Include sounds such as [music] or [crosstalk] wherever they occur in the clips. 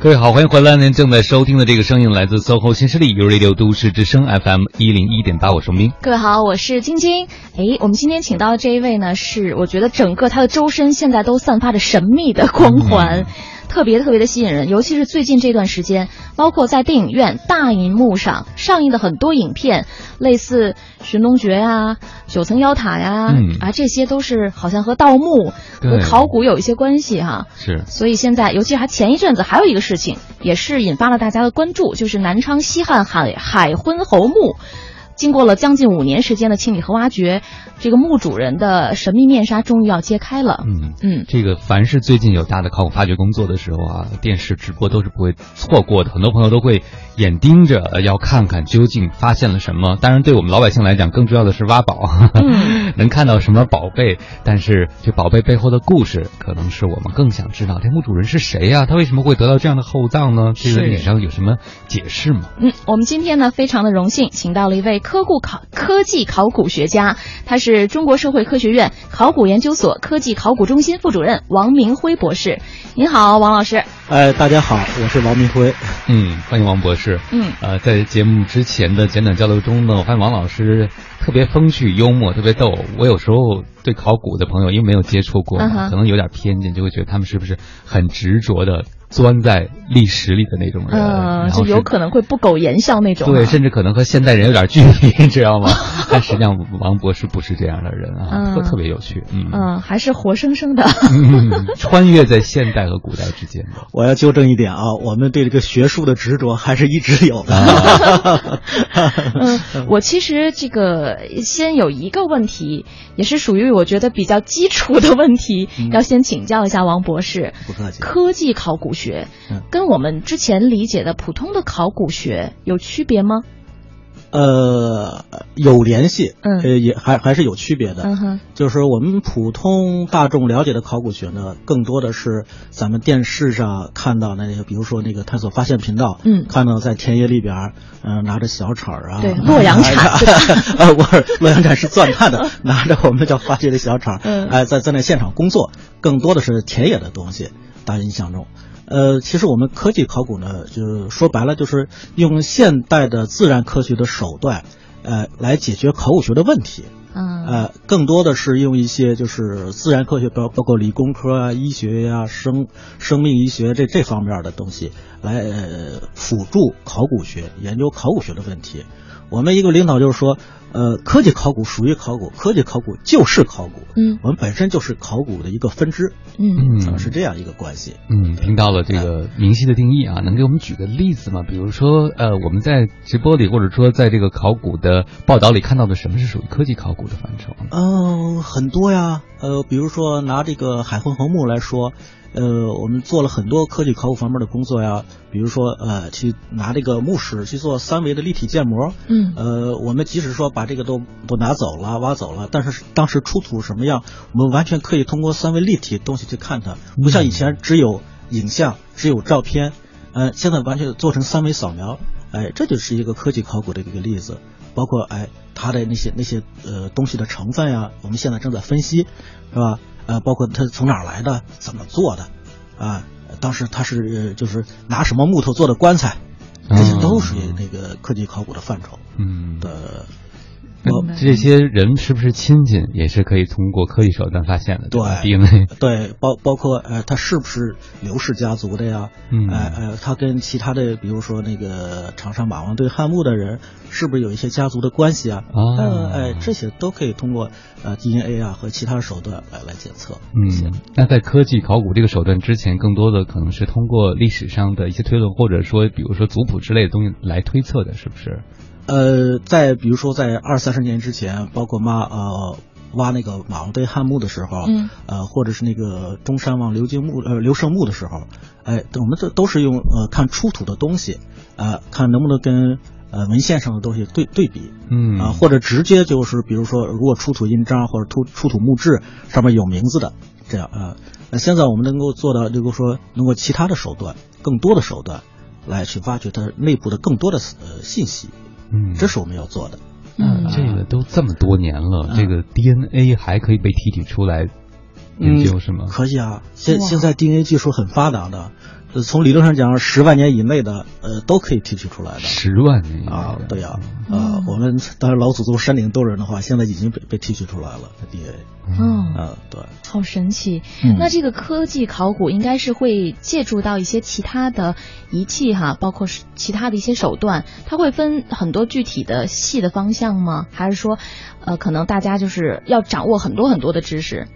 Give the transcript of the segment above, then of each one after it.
各位好，欢迎回来！您正在收听的这个声音来自 SOHO 新势力 u Radio 都市之声 FM 一零一点八，我是冰。各位好，我是晶晶。哎，我们今天请到的这一位呢，是我觉得整个他的周身现在都散发着神秘的光环。特别特别的吸引人，尤其是最近这段时间，包括在电影院大银幕上上映的很多影片，类似《寻龙诀》呀、《九层妖塔》呀，啊，这些都是好像和盗墓、和考古有一些关系哈。是。所以现在，尤其还前一阵子还有一个事情，也是引发了大家的关注，就是南昌西汉海海昏侯墓。经过了将近五年时间的清理和挖掘，这个墓主人的神秘面纱终于要揭开了。嗯嗯，这个凡是最近有大的考古发掘工作的时候啊，电视直播都是不会错过的。很多朋友都会眼盯着要看看究竟发现了什么。当然，对我们老百姓来讲，更重要的是挖宝，[laughs] 能看到什么宝贝。但是这宝贝背后的故事，可能是我们更想知道。这墓主人是谁呀？他为什么会得到这样的厚葬呢？这个历史上有什么解释吗？嗯，我们今天呢，非常的荣幸，请到了一位。科故考科技考古学家，他是中国社会科学院考古研究所科技考古中心副主任王明辉博士。您好，王老师。哎，大家好，我是王明辉。嗯，欢迎王博士。嗯，呃，在节目之前的简短交流中呢，我发现王老师特别风趣幽默，特别逗。我有时候对考古的朋友，因为没有接触过，可能有点偏见，就会觉得他们是不是很执着的。钻在历史里的那种人，嗯，就有可能会不苟言笑那种，对，甚至可能和现代人有点距离，你 [laughs] 知道吗？但实际上，王博士不是这样的人啊，特特别有趣，嗯嗯，还是活生生的，穿越在现代和古代之间的。[laughs] 我要纠正一点啊，我们对这个学术的执着还是一直有的。[laughs] 嗯，我其实这个先有一个问题，也是属于我觉得比较基础的问题，要先请教一下王博士。不客气。科技考古。学跟我们之前理解的普通的考古学有区别吗？呃，有联系，嗯，呃，也还还是有区别的。嗯哼，就是我们普通大众了解的考古学呢，更多的是咱们电视上看到那些，比如说那个探索发现频道，嗯，看到在田野里边，嗯，拿着小铲啊，对，洛阳铲，啊，[laughs] 我洛阳铲是钻探的，[laughs] 拿着我们叫发掘的小铲，嗯，哎，在在那现场工作，更多的是田野的东西，大家印象中。呃，其实我们科技考古呢，就是说白了，就是用现代的自然科学的手段，呃，来解决考古学的问题。嗯。呃，更多的是用一些就是自然科学，包包括理工科啊、医学呀、生生命医学这这方面的东西，来辅助考古学研究考古学的问题。我们一个领导就是说。呃，科技考古属于考古，科技考古就是考古。嗯，我们本身就是考古的一个分支。嗯是这样一个关系。嗯，听到了这个明晰的定义啊，能给我们举个例子吗？比如说，呃，我们在直播里或者说在这个考古的报道里看到的，什么是属于科技考古的范畴？嗯，很多呀。呃，比如说拿这个海昏侯墓来说。呃，我们做了很多科技考古方面的工作呀，比如说呃，去拿这个墓室去做三维的立体建模。嗯。呃，我们即使说把这个都都拿走了、挖走了，但是当时出土什么样，我们完全可以通过三维立体东西去看它，不像以前只有影像、只有照片。呃，现在完全做成三维扫描，哎，这就是一个科技考古的一个例子。包括哎，它的那些那些呃东西的成分呀，我们现在正在分析，是吧？呃，包括它从哪儿来的，怎么做的，啊，当时他是就是拿什么木头做的棺材，这些都属于那个科技考古的范畴。嗯的。这些人是不是亲戚，也是可以通过科技手段发现的。对，DNA。[laughs] 对，包包括呃，他是不是刘氏家族的呀？嗯，哎哎，他跟其他的，比如说那个长沙马王堆汉墓的人，是不是有一些家族的关系啊？啊，哎，这些都可以通过呃 DNA 啊和其他手段来来检测。嗯，那在科技考古这个手段之前，更多的可能是通过历史上的一些推论，或者说比如说族谱之类的东西来推测的，是不是？呃，在比如说在二三十年之前，包括妈呃挖那个马王堆汉墓的时候，嗯，呃，或者是那个中山王刘敬墓呃刘胜墓的时候，哎，我们这都是用呃看出土的东西，呃，看能不能跟呃文献上的东西对对比，嗯。啊，或者直接就是比如说如果出土印章或者出出土墓志上面有名字的这样啊，那现在我们能够做到，就是说通过其他的手段，更多的手段来去挖掘它内部的更多的呃信息。嗯，这是我们要做的。嗯，这个都这么多年了，这个 DNA 还可以被提取出来研究是吗？可以啊，现现在 DNA 技术很发达的，呃从理论上讲，十万年以内的呃都可以提取出来的。十万年啊，对呀、嗯呃，我们当然老祖宗山顶洞人的话，现在已经被被提取出来了 DNA。嗯，啊，对，好神奇。嗯那这个科技考古应该是会借助到一些其他的仪器哈，包括是其他的一些手段，它会分很多具体的细的方向吗？还是说，呃，可能大家就是要掌握很多很多的知识？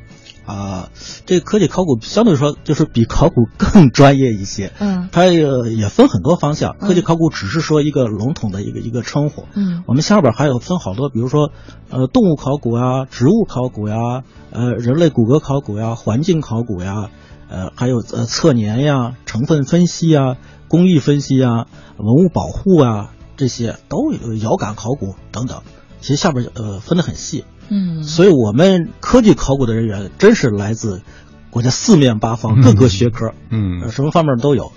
啊，这科技考古相对来说就是比考古更 [laughs] 专业一些。嗯它也也分很多方向，嗯科技考古只是说一个笼统的一个一个称呼。嗯我们下边还有分好多，比如说，呃，动物考古呀、植物考古呀、呃，人类骨骼考古呀、环境考古呀，呃，还有呃测年呀、成分分析呀、工艺分析呀、文物保护啊，这些都有遥感考古等等。其实下边呃分得很细，嗯所以我们科技考古的人员真是来自国家四面八方各个学科，嗯呃，什么方面都有。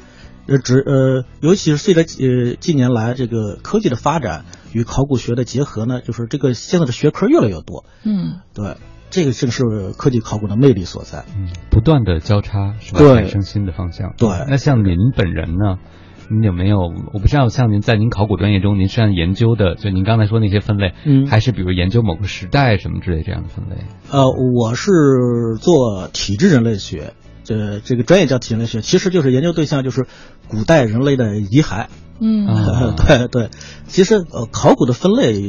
呃，只呃，尤其是随着呃近年来这个科技的发展与考古学的结合呢，就是这个现在的学科越来越多。嗯对，这个正是科技考古的魅力所在。嗯，不断的交叉是吧？对产生新的方向。对那像您本人呢？您有没有？我不知道，像您在您考古专业中，您是按研究的，就您刚才说那些分类，嗯还是比如研究某个时代什么之类这样的分类？呃，我是做体质人类学，这这个专业叫体质人类学，其实就是研究对象就是古代人类的遗骸。嗯啊 [laughs] 对对，其实呃，考古的分类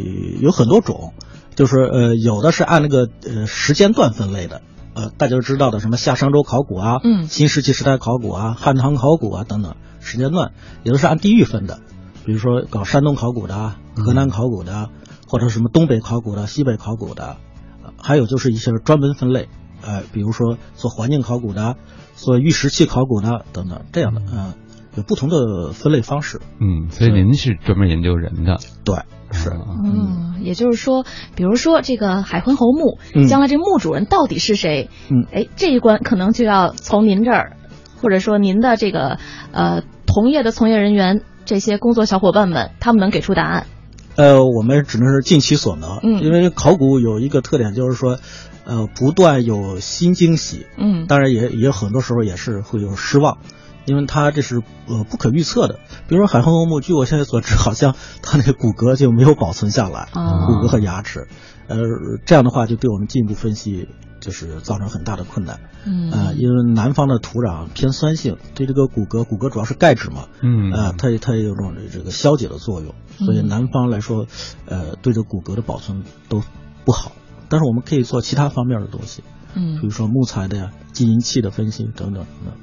有很多种，就是呃，有的是按那个呃时间段分类的，呃，大家都知道的什么夏商周考古啊，嗯新石器时代考古啊，汉唐考古啊等等时间段，也都是按地域分的，比如说搞山东考古的啊，河南考古的啊，或者什么东北考古的、西北考古的，呃还有就是一些专门分类，呃，比如说做环境考古的啊，做玉石器考古的啊等等这样的，嗯、有不同的分类方式。嗯，所以您是专门研究人的，对，是。啊嗯，也就是说，比如说这个海昏侯墓，嗯将来这墓主人到底是谁？嗯哎，这一关可能就要从您这儿，或者说您的这个呃同业的从业人员，这些工作小伙伴们，他们能给出答案。呃，我们只能是尽其所能，嗯因为考古有一个特点，就是说，呃，不断有新惊喜，嗯当然也也很多时候也是会有失望，因为它这是呃不可预测的。比如说海昏侯墓，据我现在所知，好像它那个骨骼就没有保存下来，啊骨骼和牙齿，呃，这样的话就对我们进一步分析就是造成很大的困难。嗯。啊、因为南方的土壤偏酸性，对这个骨骼，骨骼主要是钙质嘛，嗯。啊、它它也有种这个消解的作用，所以嗯南方来说，呃，对这骨骼的保存都不好。但是我们可以做其他方面的东西，嗯。比嗯如说木材的呀、基因器的分析等等等等。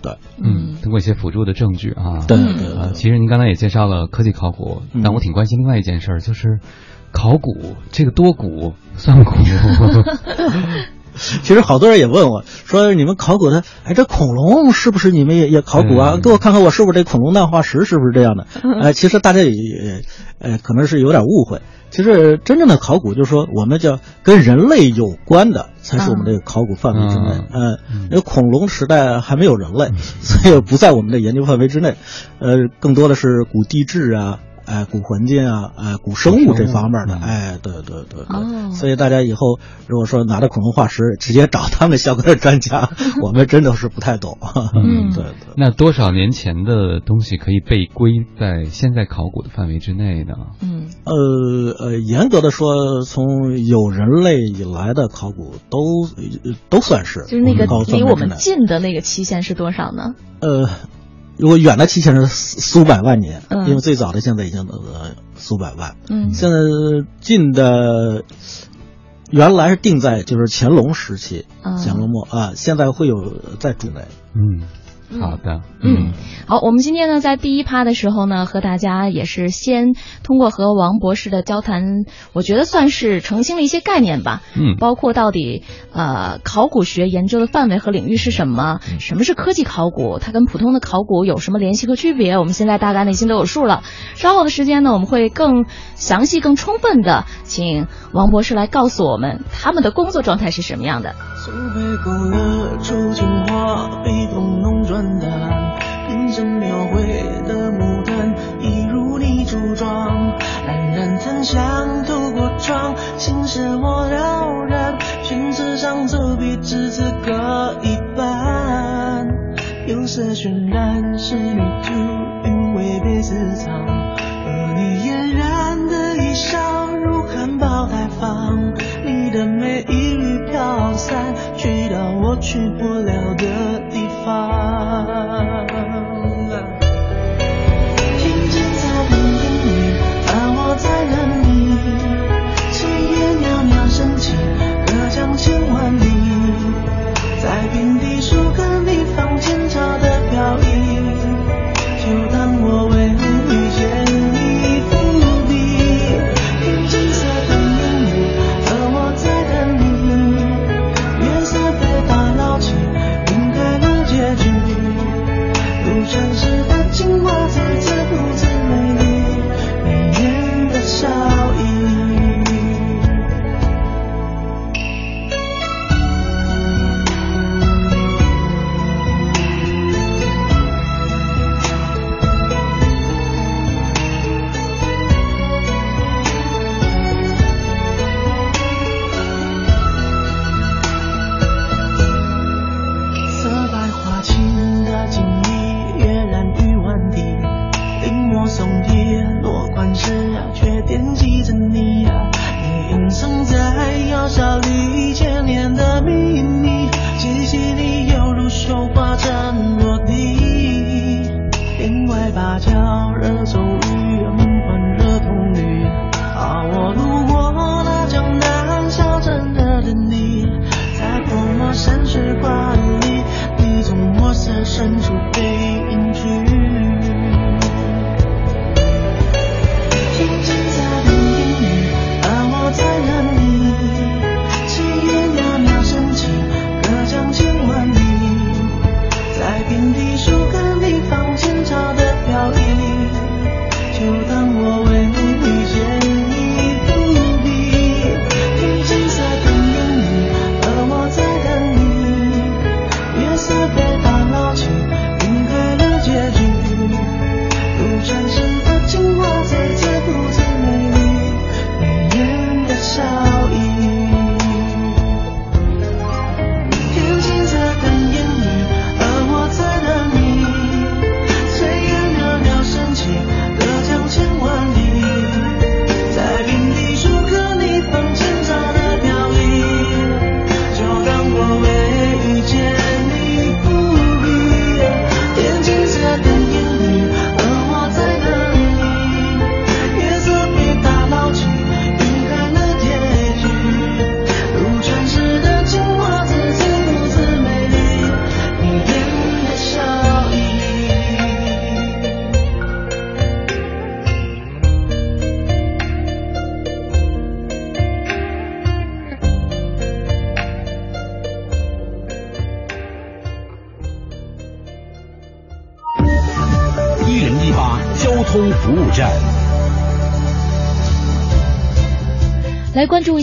对，嗯，通过一些辅助的证据啊，对嗯。对其实您刚才也介绍了科技考古，嗯。但我挺关心另外一件事儿，就是考古这个多古算古，[laughs] [laughs] 其实好多人也问我说：“你们考古的，哎，这恐龙是不是你们也也考古啊？嗯给我看看我是不是这恐龙蛋化石是不是这样的？”哎，其实大家也也呃可能是有点误会。其实真正的考古就是说，我们叫跟人类有关的才是我们这个考古范围之内。嗯呃，因为恐龙时代还没有人类，所以不在我们的研究范围之内。呃，更多的是古地质啊。哎，古环境啊，哎，古生物这方面的，嗯哎，对对对对，哦所以大家以后如果说拿着恐龙化石，直接找他们相关的专家，[laughs] 我们真的是不太懂。[laughs] 嗯对对。那多少年前的东西可以被归在现在考古的范围之内呢？嗯呃呃，严格的说，从有人类以来的考古都呃都算是，就是那个离我们近的那个期限是多少呢？呃，如果远的期限是四四五百万年，嗯。因为最早的现在已经呃四五百万，嗯。现在近的原来是定在就是乾隆时期，啊乾隆末啊，现在会有在主内。嗯，好的，嗯，好，我们今天呢，在第一趴的时候呢，和大家也是先通过和王博士的交谈，我觉得算是澄清了一些概念吧。嗯包括到底呃考古学研究的范围和领域是什么，什么是科技考古，它跟普通的考古有什么联系和区别，我们现在大概内心都有数了。稍后的时间呢，我们会更详细、更充分的请王博士来告诉我们他们的工作状态是什么样的。手背勾勒出情花，被风弄转淡，变成描绘的牡丹，一如你初妆，冉冉檀香透过窗，心事我了然，宣纸上走笔只字各一半，釉色渲染是迷途，因为被私藏。和你嫣然的衣裳如含苞待放，你的美一缕飘散，去到我去不了的地方。听见彩虹音语，而我在等在窑烧里千年的秘密，气息里犹如绣花针落地。天外芭蕉惹骤雨，梦幻惹铜绿。而，我路过那江南小镇的你，在泼墨山水画里，你从墨色深处被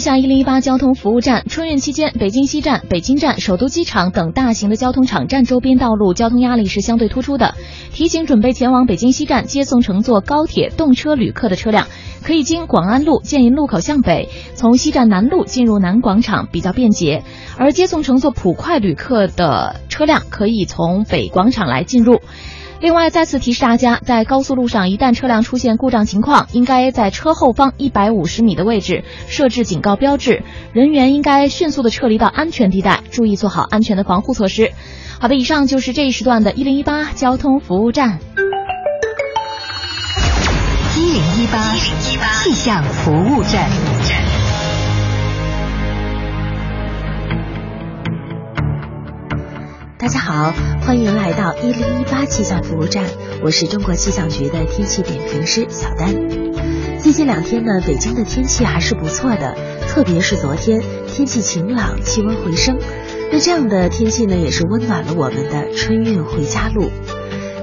下一零一八交通服务站。春运期间，北京西站、北京站、首都机场等大型的交通场站周边道路交通压力是相对突出的。提醒准备前往北京西站接送乘坐高铁动车旅客的车辆，可以经广安路建银路口向北，从西站南路进入南广场，比较便捷。而接送乘坐普快旅客的车辆，可以从北广场来进入。另外，再次提示大家，在高速路上，一旦车辆出现故障情况，应该在车后方一百五十米的位置设置警告标志，人员应该迅速的撤离到安全地带，注意做好安全的防护措施。好的，以上就是这一时段的一零一八交通服务站。一零一八气象服务站。大家好，欢迎来到一零一八气象服务站，我是中国气象局的天气点评师小丹。最近两天呢，北京的天气还是不错的，特别是昨天天气晴朗，气温回升。那这样的天气呢，也是温暖了我们的春运回家路。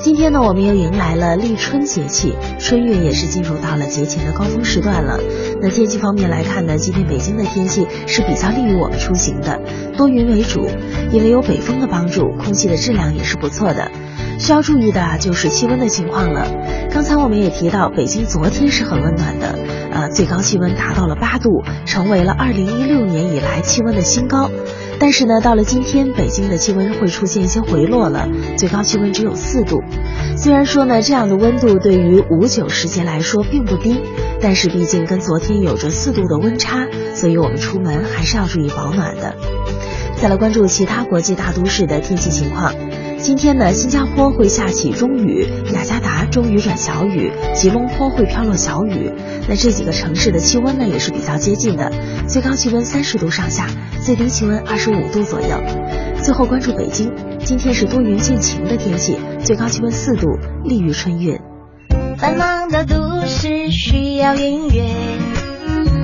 今天呢，我们又迎来了立春节气，春运也是进入到了节前的高峰时段了。那天气方面来看呢，今天北京的天气是比较利于我们出行的，多云为主，因为有北风的帮助，空气的质量也是不错的。需要注意的，就是气温的情况了。刚才我们也提到，北京昨天是很温暖的，呃，最高气温达到了八度，成为了二零一六年以来气温的新高。但是呢，到了今天，北京的气温会出现一些回落了，最高气温只有四度。虽然说呢，这样的温度对于五九时节来说并不低，但是毕竟跟昨天有着四度的温差，所以我们出门还是要注意保暖的。再来关注其他国际大都市的天气情况。今天呢，新加坡会下起中雨，雅加达中雨转小雨，吉隆坡会飘落小雨。那这几个城市的气温呢也是比较接近的，最高气温三十度上下，最低气温二十五度左右。最后关注北京，今天是多云见晴的天气，最高气温四度，利于春运。繁忙的都市需要音乐，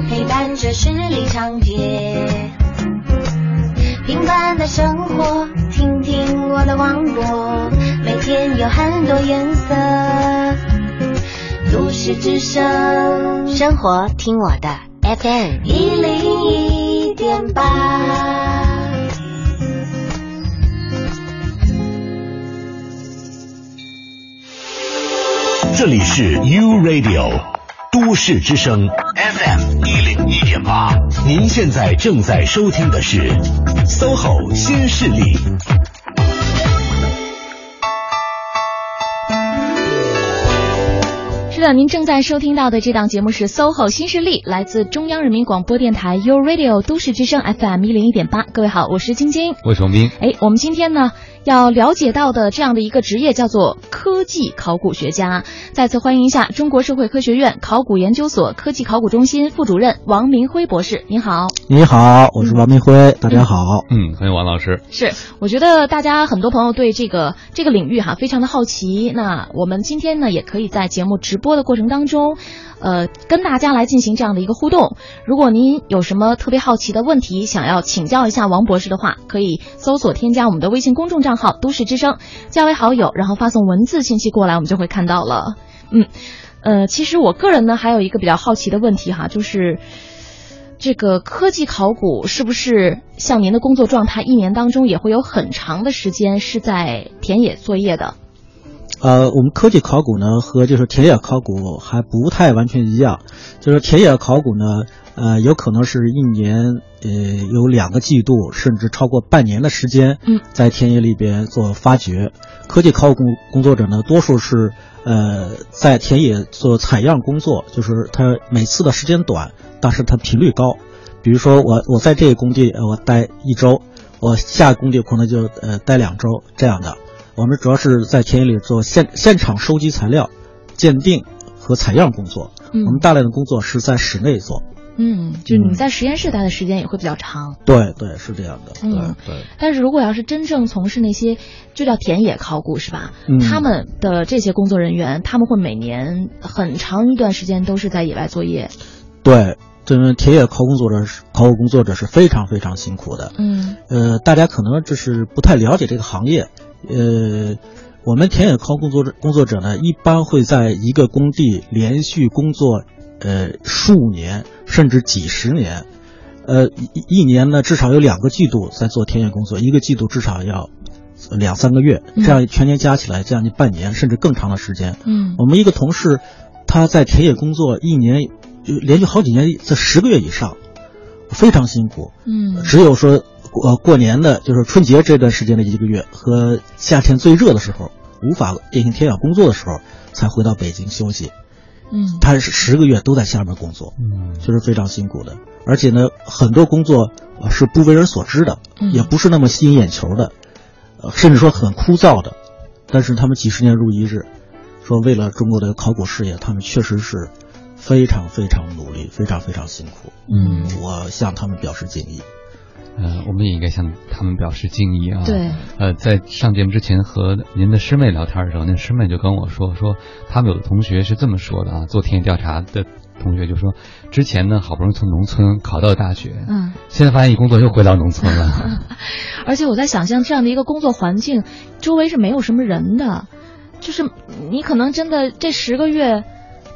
陪伴着十里长街。平凡的生活，听听我的广播，每天有很多颜色。都市之声，生活听我的 FM 一零一点八。这里是 U Radio 都市之声 FM 一零一点八，您现在正在收听的是 SOHO 新势力。是的，您正在收听到的这档节目是 SOHO 新势力，来自中央人民广播电台 u Radio 都市之声 FM 一零一点八。各位好，我是晶晶，我是王斌。哎，我们今天呢要了解到的这样的一个职业叫做科技考古学家。再次欢迎一下中国社会科学院考古研究所科技考古中心副主任王明辉博士。您好，你好，我是王明辉，大家好。嗯，欢迎王老师。是，我觉得大家很多朋友对这个这个领域哈非常的好奇。那我们今天呢也可以在节目直播的过程当中，呃，跟大家来进行这样的一个互动。如果您有什么特别好奇的问题，想要请教一下王博士的话，可以搜索添加我们的微信公众账号“都市之声”，加为好友，然后发送文字信息过来，我们就会看到了。嗯，呃，其实我个人呢还有一个比较好奇的问题哈，就是这个科技考古是不是像您的工作状态，一年当中也会有很长的时间是在田野作业的？呃，我们科技考古呢和就是田野考古还不太完全一样，就是田野考古呢，呃，有可能是一年呃有两个季度，甚至超过半年的时间，嗯，在田野里边做发掘。科技考古工工作者呢，多数是呃在田野做采样工作，就是他每次的时间短，但是他频率高。比如说我我在这个工地呃我待一周，我下个工地可能就呃待两周这样的。我们主要是在田野里做现现场收集材料、鉴定和采样工作。嗯我们大量的工作是在室内做。嗯，就是你在实验室待的时间也会比较长。对对，是这样的。嗯对对。但是如果要是真正从事那些就叫田野考古是吧？嗯他们的这些工作人员，他们会每年很长一段时间都是在野外作业。对，这个田野考工作者是考古工作者是非常非常辛苦的。嗯呃，大家可能就是不太了解这个行业。呃，我们田野考古工作者工作者呢，一般会在一个工地连续工作，呃，数年甚至几十年。呃，一一年呢，至少有两个季度在做田野工作，一个季度至少要两三个月，嗯这样全年加起来将近半年甚至更长的时间。嗯我们一个同事，他在田野工作一年，就连续好几年，在十个月以上，非常辛苦。嗯只有说，呃，过年的就是春节这段时间的一个月和夏天最热的时候，无法进行田野工作的时候，才回到北京休息。嗯他是十个月都在下面工作，嗯就是非常辛苦的。而且呢，很多工作呃是不为人所知的，嗯也不是那么吸引眼球的，呃，甚至说很枯燥的。但是他们几十年如一日，说为了中国的考古事业，他们确实是非常非常努力，非常非常辛苦。嗯我向他们表示敬意。呃，我们也应该向他们表示敬意啊。对。呃，在上节目之前和您的师妹聊天的时候，那师妹就跟我说，说他们有的同学是这么说的啊，做田野调查的同学就说，之前呢好不容易从农村考到大学，嗯，现在发现一工作又回到农村了。[laughs] 而且我在想象这样的一个工作环境，周围是没有什么人的，就是你可能真的这十个月。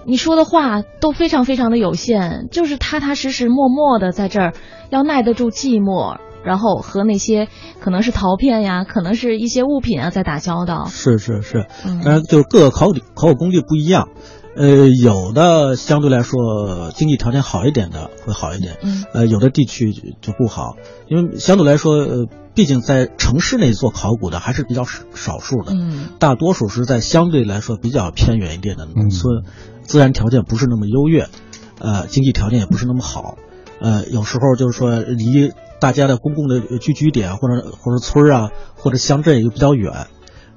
你说的话都非常非常的有限，就是踏踏实实、默默的在这儿，要耐得住寂寞，然后和那些可能是陶片呀，可能是一些物品啊在打交道。是是是，嗯。当然就是各个考古考古工具不一样，呃，有的相对来说经济条件好一点的会好一点，嗯，呃，有的地区就就不好，因为相对来说，呃，毕竟在城市内做考古的还是比较少少数的，嗯，大多数是在相对来说比较偏远一点的农村，自然条件不是那么优越，呃，经济条件也不是那么好，呃，有时候就是说离大家的公共的聚居点或者或者村儿啊或者乡镇又比较远。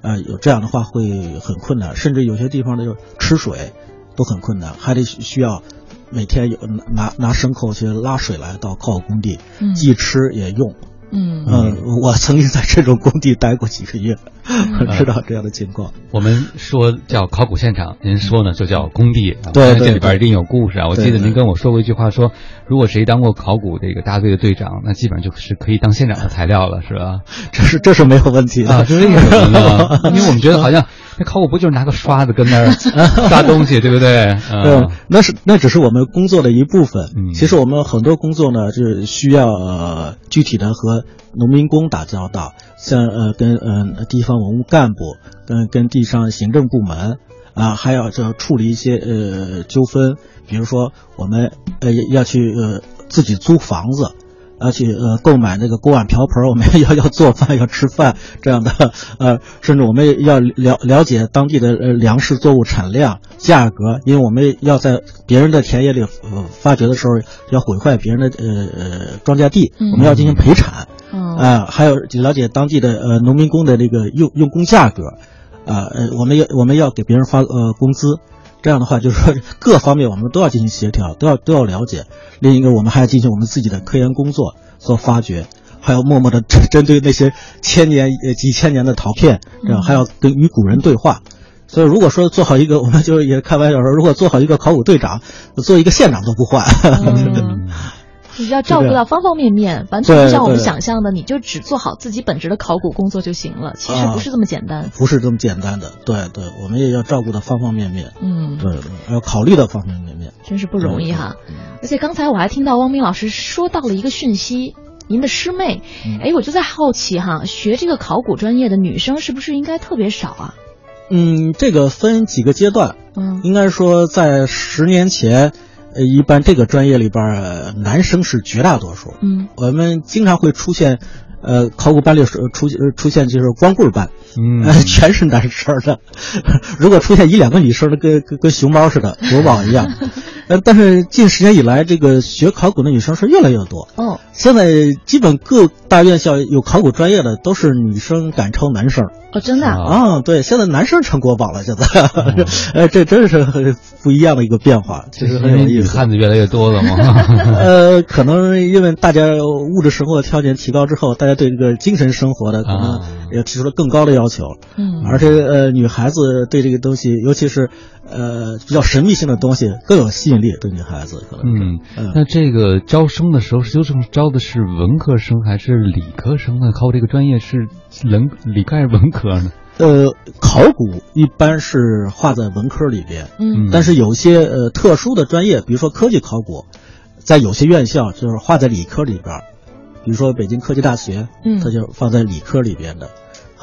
呃，有这样的话会很困难，甚至有些地方的吃水都很困难，还得需要每天有拿拿牲口去拉水来到考古工地，嗯既吃也用。嗯嗯，我曾经在这种工地待过几个月，[laughs] 知道这样的情况。我们说叫考古现场，您说呢就叫工地。啊对对这里边一定有故事啊！我记得您跟我说过一句话，说如果谁当过考古这个大队的队长，那基本上就是可以当现场的材料了，是吧？这是这是没有问题的。啊，是为什么呢？因为我们觉得好像那考古不就是拿个刷子跟那儿 [laughs] 刷东西，对不对？[laughs] 嗯，那是那只是我们工作的一部分。嗯其实我们很多工作呢，就是需要呃具体的和农民工打交道，像呃跟呃地方文物干部，跟跟地上行政部门啊，还要这处理一些呃纠纷，比如说我们呃要去呃自己租房子。要去呃购买那个锅碗瓢盆，我们 [laughs] 要要做饭要吃饭这样的呃，甚至我们要了了解当地的呃粮食作物产量价格，因为我们要在别人的田野里呃发掘的时候要毁坏别人的呃呃庄稼地，我们要进行赔产，嗯啊、还有了解当地的呃农民工的这个用用工价格，啊呃我们要我们要给别人发呃工资。这样的话，就是说各方面我们都要进行协调，都要都要了解。另一个，我们还要进行我们自己的科研工作，和发掘，还要默默的 [laughs] 针对那些千年呃几千年的陶片，这样还要跟与古人对话。所以，如果说做好一个，我们就也开玩笑说，如果做好一个考古队长，做一个县长都不换。[laughs] 嗯 [laughs] 你要照顾到方方面面，完全不像我们想象的，你就只做好自己本职的考古工作就行了。其实不是这么简单。不是这么简单的，对对，我们也要照顾到方方面面，嗯，对对，要考虑到方方面面。真是不容易哈。嗯而且刚才我还听到汪明老师说到了一个讯息，您的师妹，嗯哎，我就在好奇哈，学这个考古专业的女生是不是应该特别少啊？嗯，这个分几个阶段，嗯应该说在十年前，呃，一般这个专业里边男生是绝大多数。嗯我们经常会出现，呃，考古班里是出呃出现就是光棍班，嗯呃，[laughs] 全是男生的。[laughs] 如果出现一两个女生的，跟跟跟熊猫似的，国宝一样。[laughs] 呃，但是近十年以来，这个学考古的女生是越来越多。哦现在基本各大院校有考古专业的都是女生赶超男生。哦，真的啊、啊，对，现在男生成国宝了，现在，呃，这真是很不一样的一个变化，其实很有意思。汉子越来越多了吗？呃，可能因为大家物质生活的条件提高之后，大家对这个精神生活的可能啊也提出了更高的要求，嗯而且呃，女孩子对这个东西，尤其是呃比较神秘性的东西更有吸引力，对女孩子可能是。嗯，嗯那这个招生的时候，究竟招的是文科生还是理科生呢？考这个专业是文理科还是文科呢？[laughs] 呃，考古一般是划在文科里边，嗯但是有些呃特殊的专业，比如说科技考古，在有些院校就是划在理科里边，比如说北京科技大学，嗯它就放在理科里边的，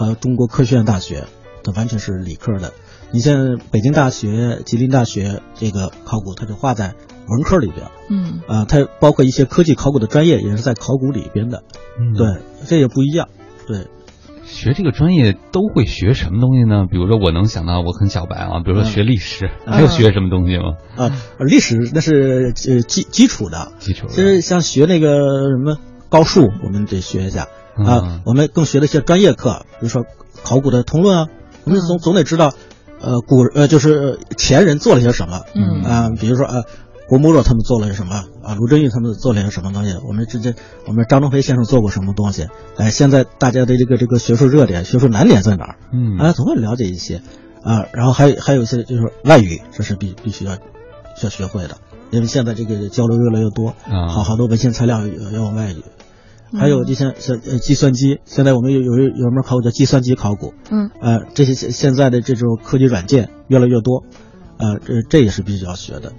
还有中国科学院大学，它完全是理科的。你像北京大学、吉林大学这个考古，它就划在文科里边。嗯。啊，它包括一些科技考古的专业也是在考古里边的，嗯，对，这也不一样，对。学这个专业都会学什么东西呢？比如说，我能想到我很小白啊，比如说学历史，还有学什么东西吗？啊，历史那是呃基基础的，基础其实像学那个什么高数，我们得学一下。嗯啊。我们更学了一些专业课，比如说考古的通论啊，我们总总得知道，呃，古呃就是前人做了些什么，嗯啊，比如说呃。郭沫若他们做了些什么啊？卢振玉他们做了些什么东西？我们之间，我们张东飞先生做过什么东西？哎，现在大家的这个这个学术热点、学术难点在哪儿？嗯啊，总会了解一些啊。然后还有还有一些就是外语，这是必必须要要学会的，因为现在这个交流越来越多，啊好好多文献材料要要用外语。还有就像像呃计算机，现在我们有有有一门考古叫计算机考古，嗯呃，这些现现在的这种科技软件越来越多，呃，这这也是必须要学的。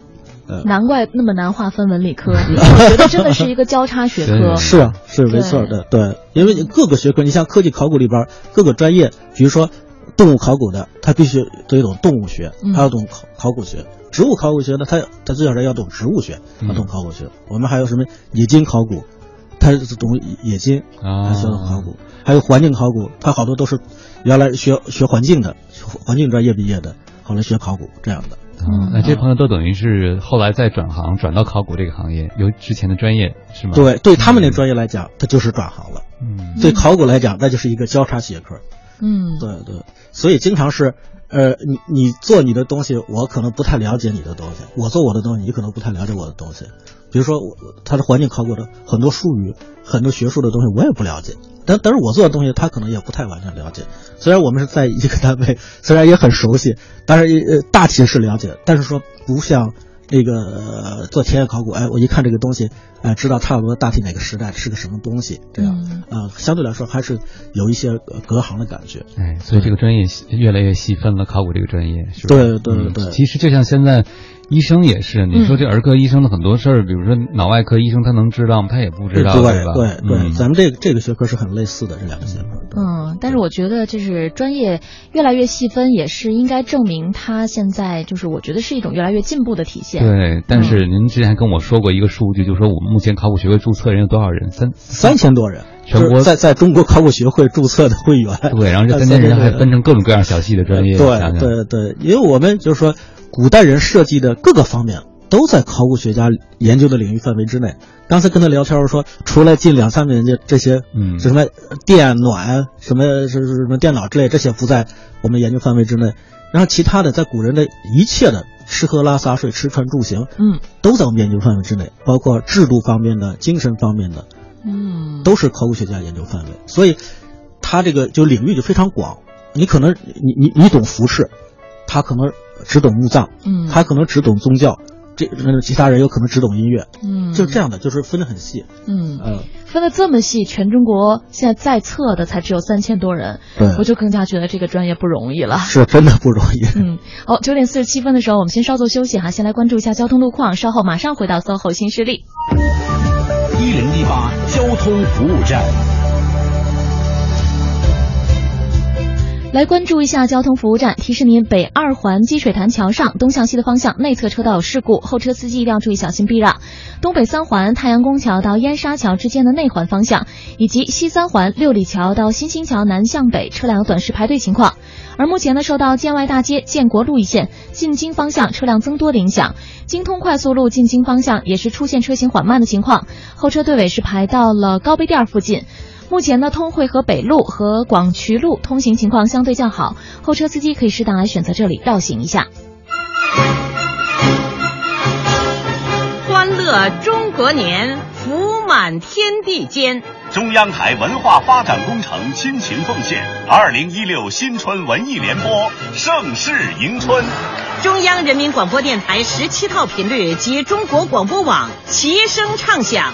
难怪那么难划分文理科，[laughs] 我觉得真的是一个交叉学科。[laughs] 是啊，是没错的，对，因为各个学科，你像科技考古里边各个专业，比如说动物考古的，他必须得懂动物学，嗯还要懂考考古学。植物考古学呢，他他最少是要懂植物学，嗯要懂考古学。我们还有什么冶金考古，他是懂冶金，啊他需要懂考古。还有环境考古，他好多都是原来学学环境的，环境专业毕业的，后来学考古这样的。嗯，那这些朋友都等于是后来再转行，转到考古这个行业，由之前的专业是吗？，对，对他们那专业来讲，他就是转行了；嗯对考古来讲，那就是一个交叉学科。嗯，对对，所以经常是，呃，你你做你的东西，我可能不太了解你的东西；我做我的东西，你可能不太了解我的东西。比如说，我他的环境考古的很多术语、很多学术的东西，我也不了解。但但是我做的东西，他可能也不太完全了解。虽然我们是在一个单位，[laughs] 虽然也很熟悉，但是呃大体是了解，但是说不像那个、呃、做田野考古，哎，我一看这个东西，哎，知道差不多大体哪个时代是个什么东西，这样嗯啊、相对来说还是有一些呃隔行的感觉。哎，所以这个专业越来越细分了，考古这个专业是吧？对对嗯对其实就像现在医生也是，你说这儿科医生的很多事儿，比如说脑外科医生他能知道吗？他也不知道，对吧？对对，嗯咱们这个这个学科是很类似的，这两个学科。嗯，但是我觉得就是专业越来越细分，也是应该证明它现在就是我觉得是一种越来越进步的体现。对，但是您之前跟我说过一个数据，就是说我们目前考古学会注册人有多少人？三三千多人，全国在在中国考古学会注册的会员。对，然后这三千人还分成各种各样小细的专业，对对对，因为我们就是说，古代人设计的各个方面都在考古学家研究的领域范围之内。刚才跟他聊天我说，除了近两三年的这些，嗯什么电暖、什么什么什么电脑之类，这些不在我们研究范围之内。然后其他的，在古人的一切的吃喝拉撒睡、吃穿住行，嗯都在我们研究范围之内，包括制度方面的、精神方面的，嗯，都是考古学家研究范围。所以，他这个就领域就非常广。你可能你你你懂服饰，他可能只懂墓葬，嗯他可能只懂宗教，这呃其他人有可能只懂音乐，嗯就这样的，就是分得很细。嗯呃，分的这么细，全中国现在在册的才只有三千多人，对我就更加觉得这个专业不容易了。是真的不容易。嗯，好，九点四十七分的时候，我们先稍作休息哈，先来关注一下交通路况，稍后马上回到 SOHO 新势力。一零一八交通服务站。来关注一下交通服务站，提示您北二环积水潭桥上东向西的方向内侧车道有事故，后车司机一定要注意小心避让。东北三环太阳宫桥到燕莎桥之间的内环方向，以及西三环六里桥到新兴桥南向北车辆有短时排队情况。而目前呢，受到建外大街建国路一线进京方向车辆增多的影响，京通快速路进京方向也是出现车行缓慢的情况，后车队尾是排到了高碑店附近。目前呢，通惠河北路和广渠路通行情况相对较好，后车司机可以适当来选择这里绕行一下。欢乐中国年，福满天地间。中央台文化发展工程亲情奉献二零一六新春文艺联播，盛世迎春。中央人民广播电台十七套频率及中国广播网齐声唱响，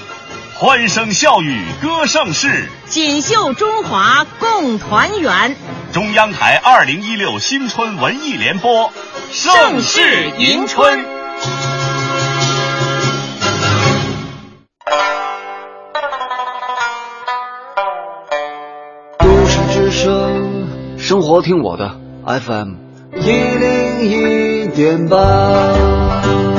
欢声笑语歌盛世。锦绣中华共团圆。中央台二零一六新春文艺联播，盛世迎春。都市之声，生活听我的 FM 一零一点八。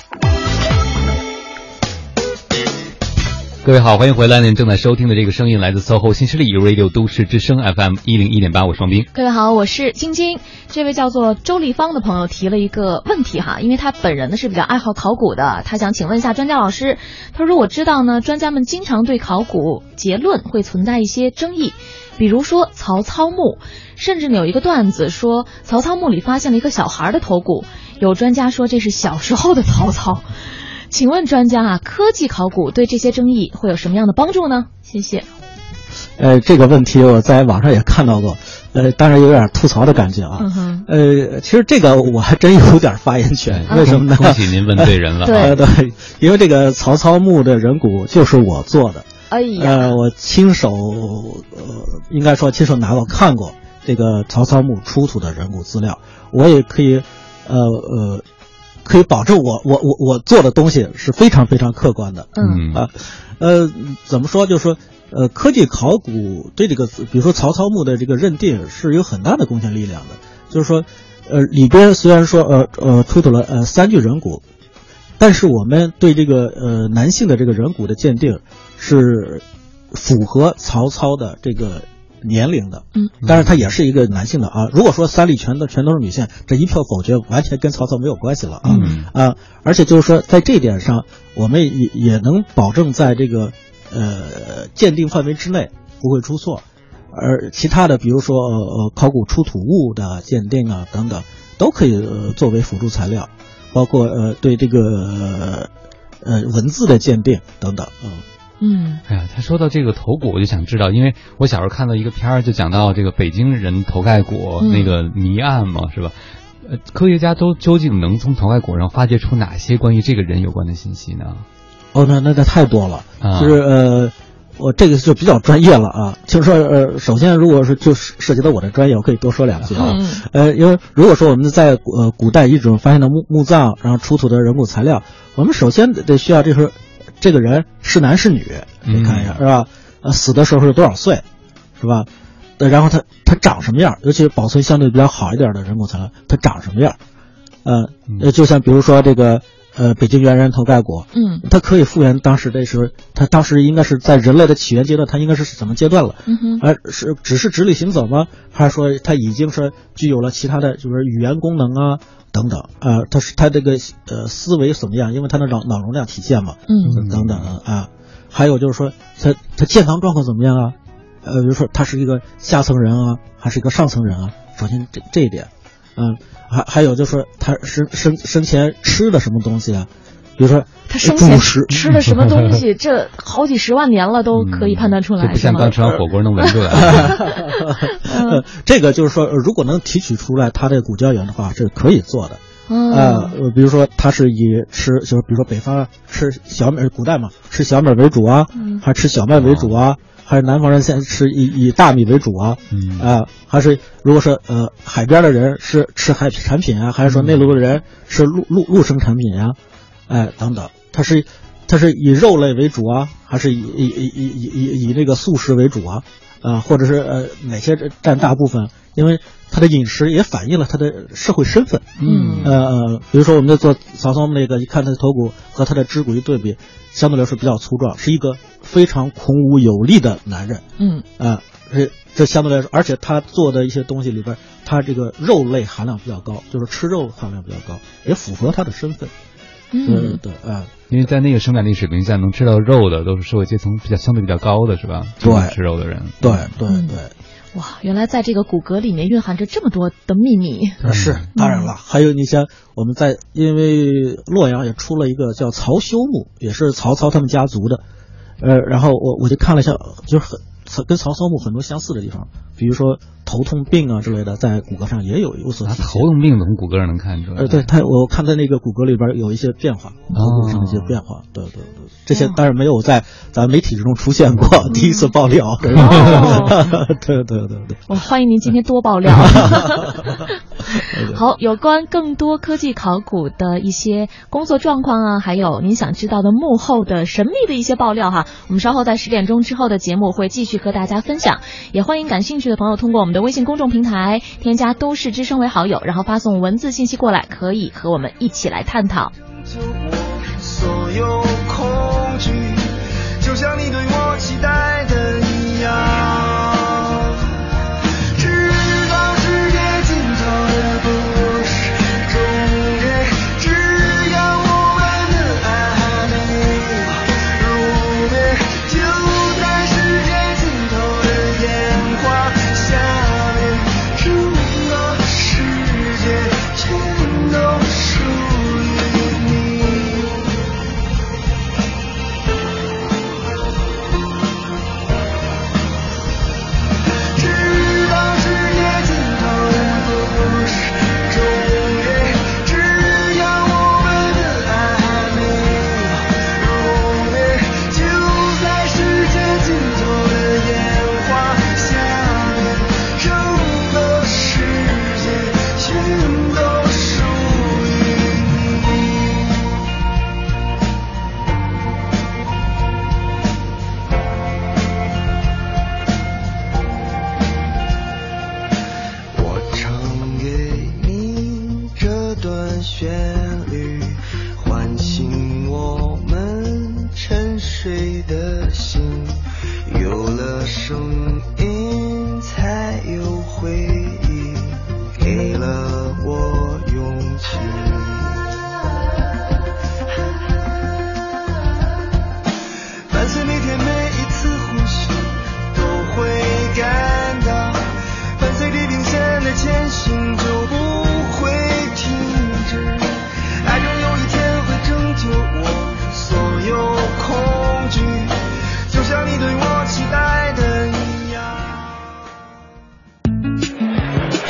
各位好，欢迎回来。您正在收听的这个声音来自 SOHO 新势力 Radio 都市之声 FM 一零一点八，我是王斌。各位好，我是晶晶。这位叫做周立芳的朋友提了一个问题哈，因为他本人呢是比较爱好考古的，他想请问一下专家老师。他说我知道呢，专家们经常对考古结论会存在一些争议，比如说曹操墓，甚至呢有一个段子说曹操墓里发现了一个小孩的头骨，有专家说这是小时候的曹操。请问专家啊，科技考古对这些争议会有什么样的帮助呢？谢谢。呃，这个问题我在网上也看到过，呃，当然有点吐槽的感觉啊。嗯哼，呃，其实这个我还真有点发言权，为什么呢？恭喜您问对人了。对 [laughs] 呃，对，因为这个曹操墓的人骨就是我做的，哎呀，呃，我亲手，呃，应该说亲手拿过看过，这个曹操墓出土的人骨资料，我也可以，呃呃，可以保证我我我我做的东西是非常非常客观的。嗯啊，呃，怎么说？就是说，呃，科技考古对这个，比如说曹操墓的这个认定是有很大的贡献力量的。就是说，呃，里边虽然说呃呃出土了呃三具人骨，但是我们对这个呃男性的这个人骨的鉴定是符合曹操的这个年龄的。嗯，但是他也是一个男性的啊。如果说三例全都全都是女性，这一票否决完全跟曹操没有关系了啊。嗯啊，而且就是说，在这一点上，我们也也能保证在这个呃鉴定范围之内不会出错，而其他的，比如说呃呃考古出土物的鉴定啊等等，都可以、呃、作为辅助材料，包括呃对这个呃呃文字的鉴定等等，嗯。嗯哎呀，他说到这个头骨，我就想知道，因为我小时候看到一个片儿，就讲到这个北京人头盖骨、嗯那个谜案嘛，是吧？呃，科学家都究竟能从头盖骨上发掘出哪些关于这个人有关的信息呢？哦，那那那太多了，啊就是呃，我这个就比较专业了啊。就是说，呃，首先如果是就是涉及到我的专业，我可以多说两句啊。嗯呃，因为如果说我们在古呃古代遗址中发现的墓墓葬，然后出土的人骨材料，我们首先得得需要就是这个人是男是女，你看一下、嗯是吧？呃，死的时候是多少岁，是吧？呃，然后他他长什么样？尤其保存相对比较好一点的人骨材料，他长什么样？嗯呃，就像比如说这个呃北京猿人头盖骨，嗯它可以复原当时的时候，它当时应该是在人类的起源阶段，它应该是什么阶段了？嗯哼而是只是直立行走吗？还是说它已经是具有了其他的，就是语言功能啊等等啊？它是它这个呃思维怎么样？因为它的脑脑容量体现嘛，嗯等等啊。还有就是说，它它健康状况怎么样啊？呃，比如说他是一个下层人啊，还是一个上层人啊？首先这这一点，嗯，还还有就是说他生生生前吃的什么东西啊？比如说他生前主食吃的什么东西，[laughs] 这好几十万年了都可以判断出来，这不像刚吃完火锅能闻出来。呃，这个就是说，呃如果能提取出来它的骨胶原的话，是可以做的。嗯呃，呃比如说他是以吃，就是比如说北方吃小米，古代嘛吃小米为主啊，嗯还是吃小麦为主啊，还是南方人现在吃以以大米为主啊，嗯啊、还是如果说呃海边的人是吃海产品啊，还是说内陆的人是陆陆陆生产品呀、哎等等，它是它是以肉类为主啊，还是以以以以以以以那个素食为主啊？啊、或者是呃哪些占大部分？因为他的饮食也反映了他的社会身份。嗯呃呃，比如说我们在做曹操那个，一看他的头骨和他的肢骨一对比，相对来说比较粗壮，是一个非常孔武有力的男人。嗯啊，这这相对来说，而且他做的一些东西里边，他这个肉类含量比较高，就是吃肉含量比较高，也符合他的身份。对对嗯对，啊，因为在那个生产力水平下，能吃到肉的都是社会阶层比较相对比较高的，是吧？对能吃肉的人，对对嗯对。哇，原来在这个骨骼里面蕴含着这么多的秘密。啊是，当然了，还有你像我们在，因为洛阳也出了一个叫曹休墓，也是曹操他们家族的，呃，然后我我就看了一下，就是很跟曹操墓很多相似的地方，比如说头痛病啊之类的，在骨骼上也有有所体现。他头痛病从骨骼上能看出来。呃，对他，我看他那个骨骼里边有一些变化，头骨上的一些变化，对对对，这些当然没有在咱媒体之中出现过，[laughs] 第一次爆料，[laughs] 对哦对对对对。我欢迎您今天多爆料。[laughs] 好，有关更多科技考古的一些工作状况啊，还有您想知道的幕后的神秘的一些爆料哈，我们稍后在十点钟之后的节目会继续和大家分享。也欢迎感兴趣的朋友通过我们的微信公众平台添加“都市之声”为好友，然后发送文字信息过来，可以和我们一起来探讨。所有恐惧，就像你对我期待的旋律，唤醒我们沉睡的心。有了声音，才有回忆，给了我勇气。伴随每天每一次呼吸，都会感到，伴随地平线的前行，就不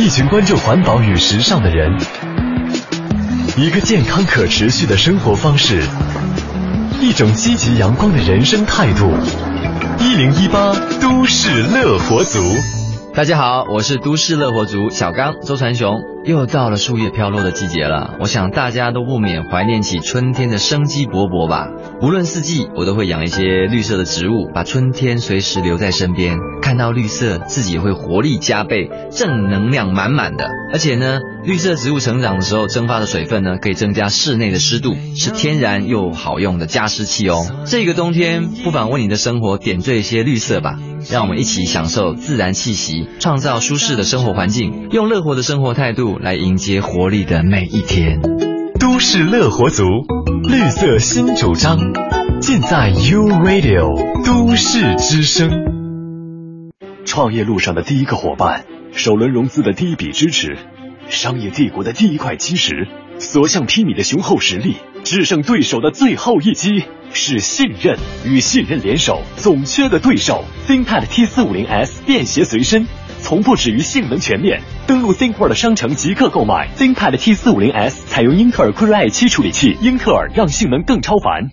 一群关注环保与时尚的人，一个健康可持续的生活方式，一种积极阳光的人生态度。一零一八都市乐活族。大家好，我是都市乐活族小刚周传雄。又到了树叶飘落的季节了，我想大家都不免怀念起春天的生机勃勃吧。无论四季，我都会养一些绿色的植物，把春天随时留在身边。看到绿色，自己会活力加倍，正能量满满的。而且呢，绿色植物成长的时候蒸发的水分呢，可以增加室内的湿度，是天然又好用的加湿器哦。这个冬天，不妨为你的生活点缀一些绿色吧。让我们一起享受自然气息，创造舒适的生活环境，用乐活的生活态度来迎接活力的每一天。都市乐活族，绿色新主张，尽在 U Radio 都市之声。创业路上的第一个伙伴，首轮融资的第一笔支持，商业帝国的第一块基石，所向披靡的雄厚实力，制胜对手的最后一击，是信任与信任联手，总缺个对手。ThinkPad T 四五零 S 便携随身，从不止于性能全面。登录 ThinkPad 商城即刻购买 ThinkPad T 四五零 S，采用英特尔酷睿 i 七处理器，英特尔让性能更超凡。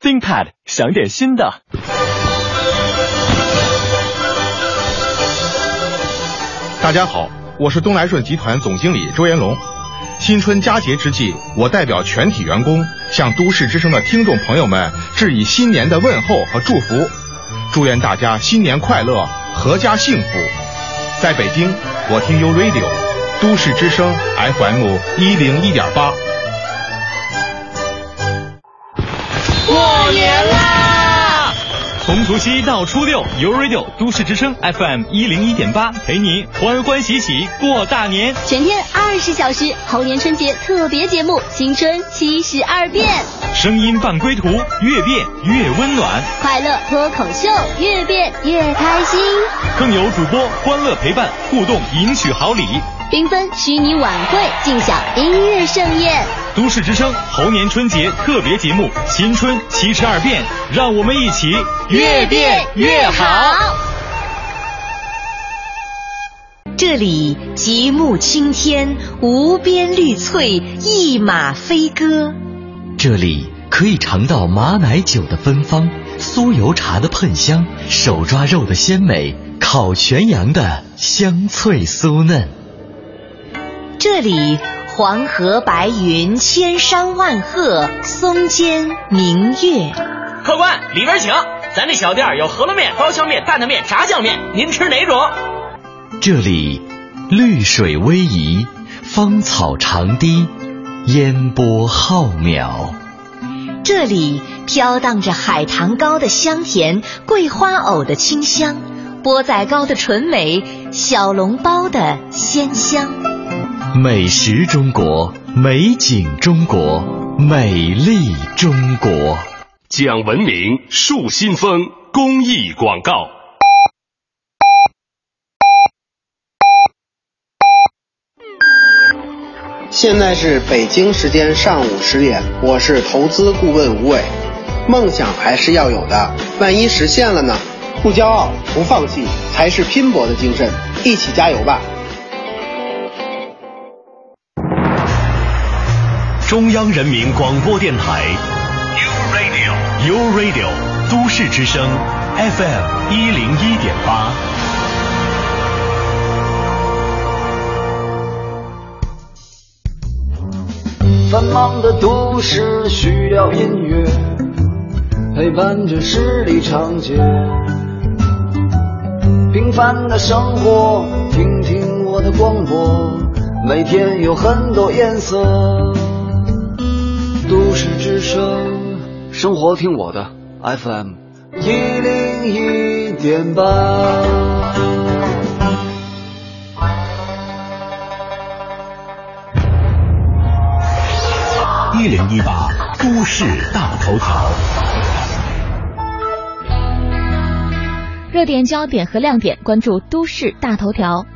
ThinkPad 想点新的。大家好，我是东来顺集团总经理周延龙。新春佳节之际，我代表全体员工向都市之声的听众朋友们致以新年的问候和祝福，祝愿大家新年快乐，阖家幸福。在北京，我听 U Radio，都市之声 FM 一零一点八。过年啦！从除夕到初六，U Radio 都市之声 FM 一零一点八陪你欢欢喜喜过大年。全天二十小时猴年春节特别节目《新春七十二变》，声音伴归途，越变越温暖，快乐脱口秀，越变越开心。更有主播欢乐陪伴，互动赢取好礼，缤纷虚拟晚会，尽享音乐盛宴。都市之声猴年春节特别节目《新春七十二变》，让我们一起越变越好。这里极目青天，无边绿翠，一马飞歌。这里可以尝到马奶酒的芬芳，酥油茶的喷香，手抓肉的鲜美，烤全羊的香脆酥嫩。这里黄河白云，千山万壑，松间明月。客官，里边请。咱这小店有饸饹面、刀削面、担担面、炸酱面，您吃哪种？这里绿水逶迤，芳草长堤，烟波浩渺。这里飘荡着海棠糕的香甜，桂花藕的清香，钵仔糕的纯美，小笼包的鲜香。美食中国，美景中国，美丽中国。讲文明树新风公益广告。现在是北京时间上午十点，我是投资顾问吴伟。梦想还是要有的，万一实现了呢？不骄傲，不放弃，才是拼搏的精神。一起加油吧！中央人民广播电台。，U Radio，U Radio，都市之声 FM 一零一点八。繁忙的都市需要音乐陪伴着十里长街，平凡的生活，听听我的广播每天有很多颜色。都市之声，生活听我的 FM 一零一点八。一零一八都市大头条。热点焦点和亮点，关注都市大头条。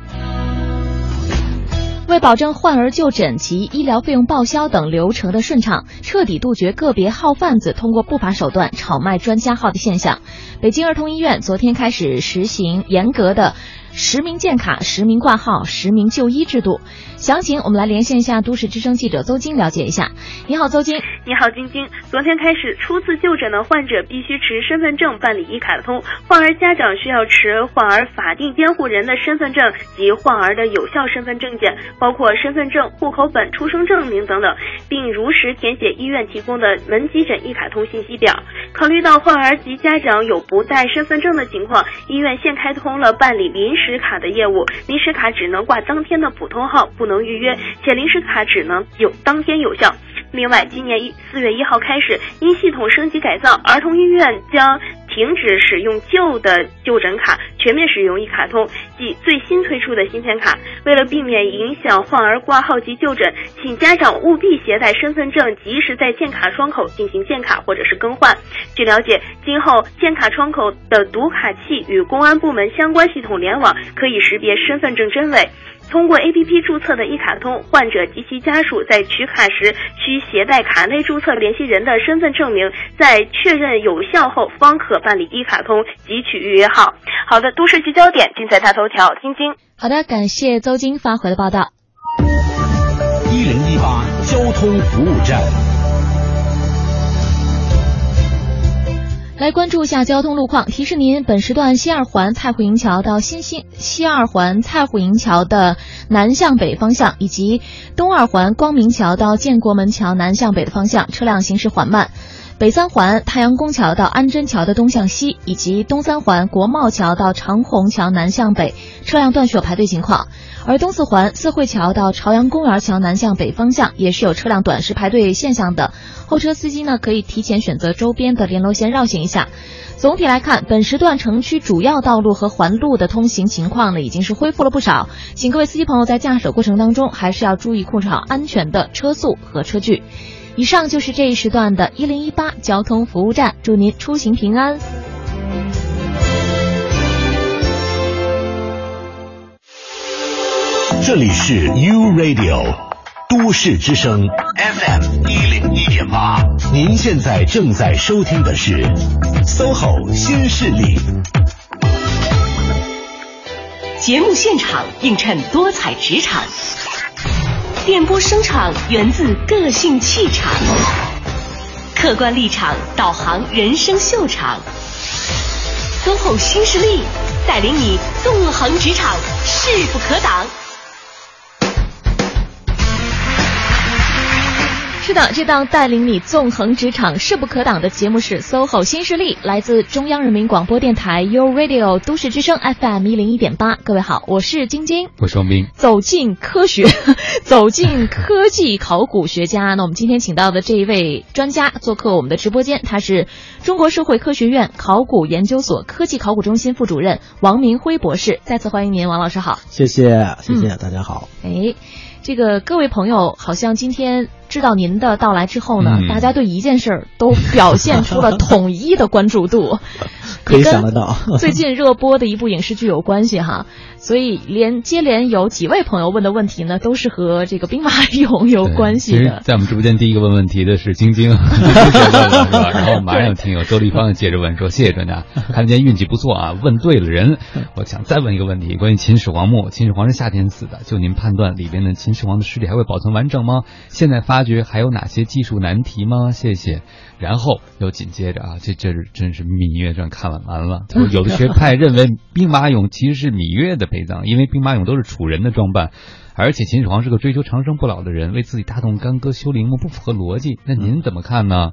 为保证患儿就诊及医疗费用报销等流程的顺畅，彻底杜绝个别号贩子通过不法手段炒卖专家号的现象，北京儿童医院昨天开始实行严格的实名建卡、实名挂号、实名就医制度。详情我们来连线一下都市之声记者邹晶了解一下。你好，邹晶。你好，晶晶。昨天开始，初次就诊的患者必须持身份证办理一卡通，患儿家长需要持患儿法定监护人的身份证及患儿的有效身份证件，包括身份证、户口本、出生证明等等，并如实填写医院提供的门急诊一卡通信息表。考虑到患儿及家长有不带身份证的情况，医院现开通了办理临时时卡的业务。临时卡只能挂当天的普通号，不能预约，且临时卡只能有当天有效。另外，今年一四月一号开始，因系统升级改造，儿童医院将停止使用旧的就诊卡，全面使用一卡通，即最新推出的芯片卡。为了避免影响患儿挂号及就诊，请家长务必携带身份证，及时在建卡窗口进行建卡或者是更换。据了解，今后建卡窗口的读卡器与公安部门相关系统联网，可以识别身份证真伪。通过 APP 注册的一卡通，患者及其家属在取卡时需携带卡内注册联系人的身份证明，在确认有效后方可办理一卡通汲取预约号。好的，都市聚焦点尽在大头条，晶晶。好的，感谢邹晶发回的报道。一零一八交通服务站。来关注一下交通路况，提示您：本时段西二环蔡户营桥到新兴西二环蔡户营桥的南向北方向，以及东二环光明桥到建国门桥南向北的方向，车辆行驶缓慢。北三环太阳宫桥到安贞桥的东向西，以及东三环国贸桥到长虹桥南向北，车辆断续有排队情况。而东四环四惠桥到朝阳公园桥南向北方向也是有车辆短时排队现象的，后车司机呢可以提前选择周边的联络线绕行一下。总体来看，本时段城区主要道路和环路的通行情况呢已经是恢复了不少，请各位司机朋友在驾驶过程当中还是要注意控制好安全的车速和车距。以上就是这一时段的一零一八交通服务站，祝您出行平安。这里是 U Radio 都市之声 FM 一零一点八，您现在正在收听的是 SOHO 新势力。节目现场映衬多彩职场，电波声场源自个性气场，客观立场导航人生秀场，SOHO 新势力带领你纵横职场，势不可挡。是的，这档带领你纵横职场、势不可挡的节目是 SOHO 新势力，来自中央人民广播电台 u Radio 都市之声 FM 一零一点八。各位好，我是晶晶，我是王斌。走进科学，[laughs] 走进科技考古学家。那我们今天请到的这一位专家做客我们的直播间，他是中国社会科学院考古研究所科技考古中心副主任王明辉博士。再次欢迎您，王老师好。谢谢，谢谢、大家好。哎，这个各位朋友，好像今天知道您的到来之后呢，嗯大家对一件事儿都表现出了统一的关注度，[laughs] 可以想得到 [laughs] [laughs] 最近热播的一部影视剧有关系哈，所以连接连有几位朋友问的问题呢，都是和这个兵马俑有关系其实的，。在我们直播间第一个问问题的是晶晶？然后马上有听友周立芳接着问说：“谢谢专家，看得见运气不错啊，问对了人。”我想再问一个问题，关于秦始皇墓，秦始皇是夏天死的，就您判断里边的秦始皇的尸体还会保存完整吗？现在发发掘还有哪些技术难题吗？谢谢。然后又紧接着啊，这这是真是《芈月传》看完完了。有的学派认为兵马俑其实是芈月的陪葬，因为兵马俑都是楚人的装扮。而且秦始皇是个追求长生不老的人，为自己大动干戈修陵墓不符合逻辑。那您怎么看呢？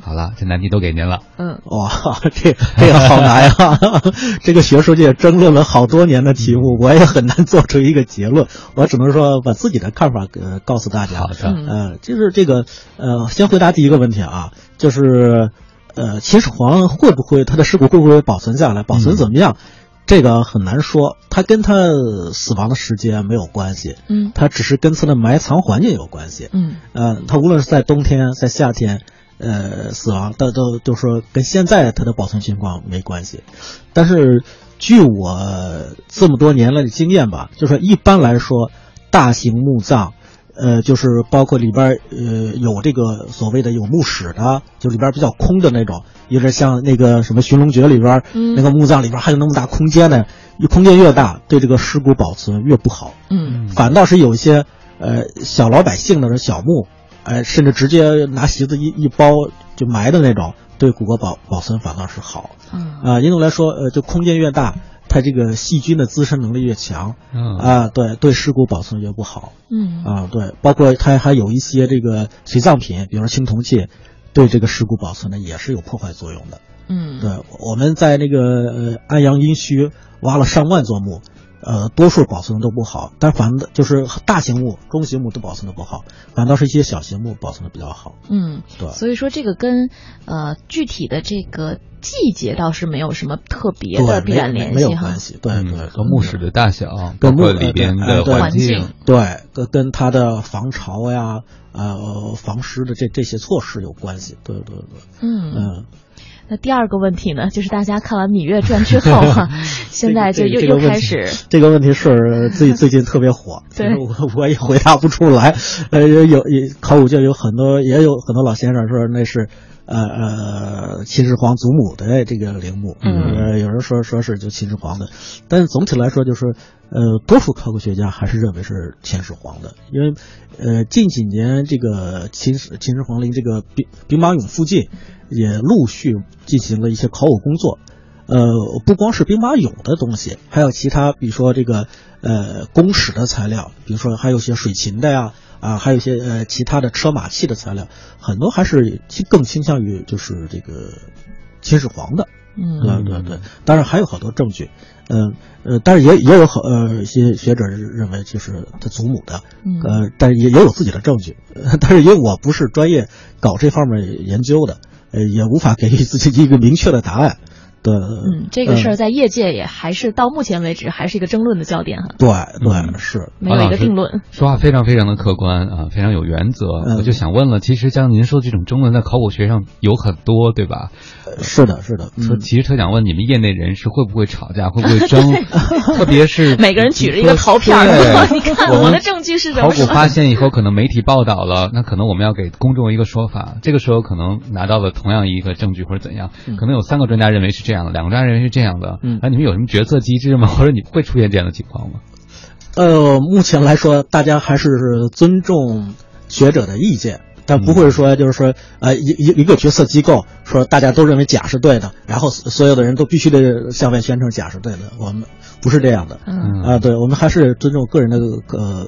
好了，这难题都给您了。嗯，哇，这这个好难呀！这个学术界争论了好多年的题目，我也很难做出一个结论。我只能说把自己的看法呃告诉大家。好的，呃，就是这个呃，先回答第一个问题啊，就是呃，秦始皇会不会他的尸骨会不会保存下来，保存怎么样？这个很难说，它跟他死亡的时间没有关系，嗯，它只是跟他的埋藏环境有关系，嗯，呃，他无论是在冬天，在夏天，呃，死亡，都都都说跟现在它的保存情况没关系，但是据我这么多年来的经验吧，就说一般来说，大型墓葬。呃，就是包括里边呃有这个所谓的有墓室的，就里边比较空的那种，有点像那个什么《寻龙诀》里边、嗯、那个墓葬里边还有那么大空间呢，空间越大，对这个尸骨保存越不好。嗯，反倒是有一些呃小老百姓的小墓，呃，甚至直接拿席子一一包就埋的那种，对骨骼保保存反倒是好。嗯啊，因为来说，呃，就空间越大。它这个细菌的滋生能力越强，嗯啊，对对，尸骨保存越不好，嗯啊，对，包括它还有一些这个随葬品，比如说青铜器，对这个尸骨保存呢也是有破坏作用的。嗯，对，我们在那个呃安阳殷墟挖了上万座墓，呃，多数保存的都不好，但反的就是大型墓、中型墓都保存的不好，反倒是一些小型墓保存的比较好。嗯，对，所以说这个跟呃具体的这个季节倒是没有什么特别的必然联系哈，没有。关系，对对，和墓室的大小，跟墓里边的环境，对，跟跟它的防潮呀、呃防湿的这这些措施有关系。对对对，嗯嗯。那第二个问题呢，就是大家看完《芈月传》之后哈、[laughs] 啊，现在就又、又开始这个问题是最 [laughs] 最近特别火，对，我我也回答不出来。呃，有有考古界有很多也有很多老先生说那是呃呃秦始皇祖母的这个陵墓，嗯，呃，有人说说是就秦始皇的，但是总体来说就是呃，多数考古学家还是认为是秦始皇的，因为呃近几年这个秦始秦始皇陵这个兵兵马俑附近。也陆续进行了一些考古工作，呃，不光是兵马俑的东西，还有其他，比如说这个呃宫室的材料，比如说还有些水禽的呀，啊，还有一些呃其他的车马器的材料，很多还是更倾向于就是这个秦始皇的，嗯，对对对，当然还有好多证据，嗯呃，但是也也有好呃一些学者认为就是他祖母的，嗯呃，但是也也有自己的证据，[laughs] 但是因为我不是专业搞这方面研究的。呃，也无法给予自己一个明确的答案。对，嗯，这个事儿在业界也还是到目前为止还是一个争论的焦点哈。对对是，没有一个定论。说话非常非常的客观啊，非常有原则。嗯、我就想问了，其实像您说这种争论在考古学上有很多，对吧？是的，是的。说、嗯、其实特想问你们业内人士会不会吵架，[laughs] 会不会争？特别是 [laughs] 每个人举着一个陶片儿，[laughs] 你看我的证据是什么？考古发现以后，可能媒体报道了，那可能我们要给公众一个说法。这个时候可能拿到了同样一个证据或者怎样，嗯、可能有三个专家认为是这样的，两个专家人员是这样的。嗯，那你们有什么决策机制吗？[laughs] 或者你会出现这样的情况吗？呃，目前来说，大家还是尊重学者的意见，但不会说就是说，呃，一一一个决策机构说大家都认为甲是对的，然后所有的人都必须得向外宣称甲是对的。我们不是这样的，嗯啊，对，我们还是尊重个人的呃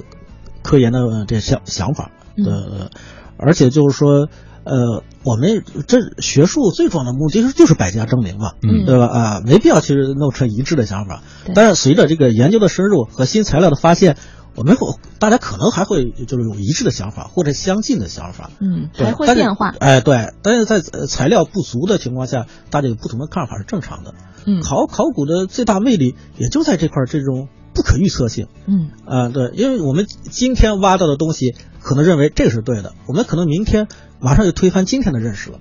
科研的这想想法，呃，而且就是说。呃，我们这学术最重要的目的就是百家争鸣嘛，嗯，对吧？啊，没必要其实弄成一致的想法。但是随着这个研究的深入和新材料的发现，我们会大家可能还会就是有一致的想法或者相近的想法，嗯，还会变化。哎，对，但是在材料不足的情况下，大家有不同的看法是正常的。嗯，考考古的最大魅力也就在这块这种不可预测性。嗯，啊，对，因为我们今天挖到的东西，可能认为这个是对的，我们可能明天。马上就推翻今天的认识了，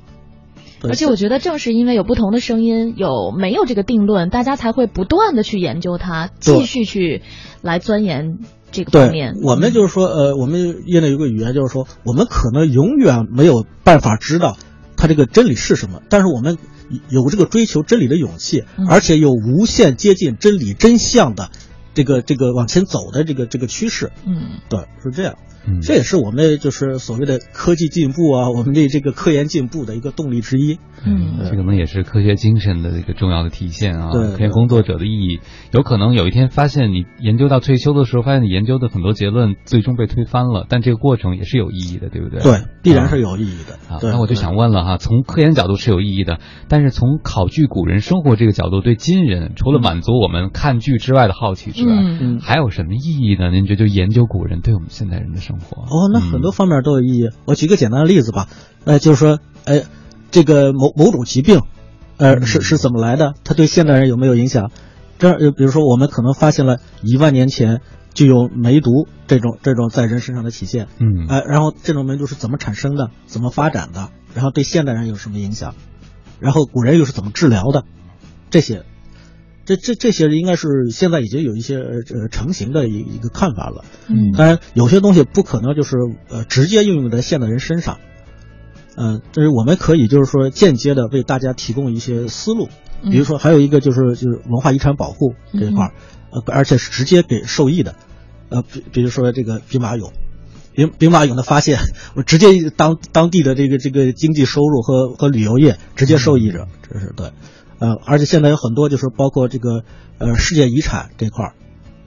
而且我觉得正是因为有不同的声音，有没有这个定论，大家才会不断的去研究它，继续去来钻研这个方面。我们就是说，呃，我们业内有个语言，就是说，我们可能永远没有办法知道它这个真理是什么，但是我们有这个追求真理的勇气，嗯、而且有无限接近真理真相的这个这个往前走的这个这个趋势。嗯，对，是这样。嗯这也是我们就是所谓的科技进步啊，我们的这个科研进步的一个动力之一。嗯这可能也是科学精神的一个重要的体现啊。对科研工作者的意义，有可能有一天发现你研究到退休的时候，发现你研究的很多结论最终被推翻了，但这个过程也是有意义的，对不对？对，必然是有意义的。啊，那我就想问了哈，从科研角度是有意义的，但是从考据古人生活这个角度，对今人除了满足我们看剧之外的好奇之外，嗯还有什么意义呢？您觉得就研究古人对我们现代人的生活？哦，那很多方面都有意义。我举个简单的例子吧，呃，就是说，呃，这个某某种疾病，呃，是是怎么来的？它对现代人有没有影响？这比如说，我们可能发现了一万年前就有梅毒这种这种在人身上的体现，嗯呃，然后这种梅毒是怎么产生的？怎么发展的？然后对现代人有什么影响？然后古人又是怎么治疗的？这些，这这这些应该是现在已经有一些呃成型的一一个看法了。嗯当然，有些东西不可能就是呃直接应用在现代人身上，嗯、但是我们可以就是说间接的为大家提供一些思路，比如说还有一个就是就是文化遗产保护这一块儿，呃，而且是直接给受益的，呃，比比如说这个兵马俑。兵兵马俑的发现，我直接当当地的这个这个经济收入和和旅游业直接受益者，这是对，呃，而且现在有很多就是包括这个呃世界遗产这块儿，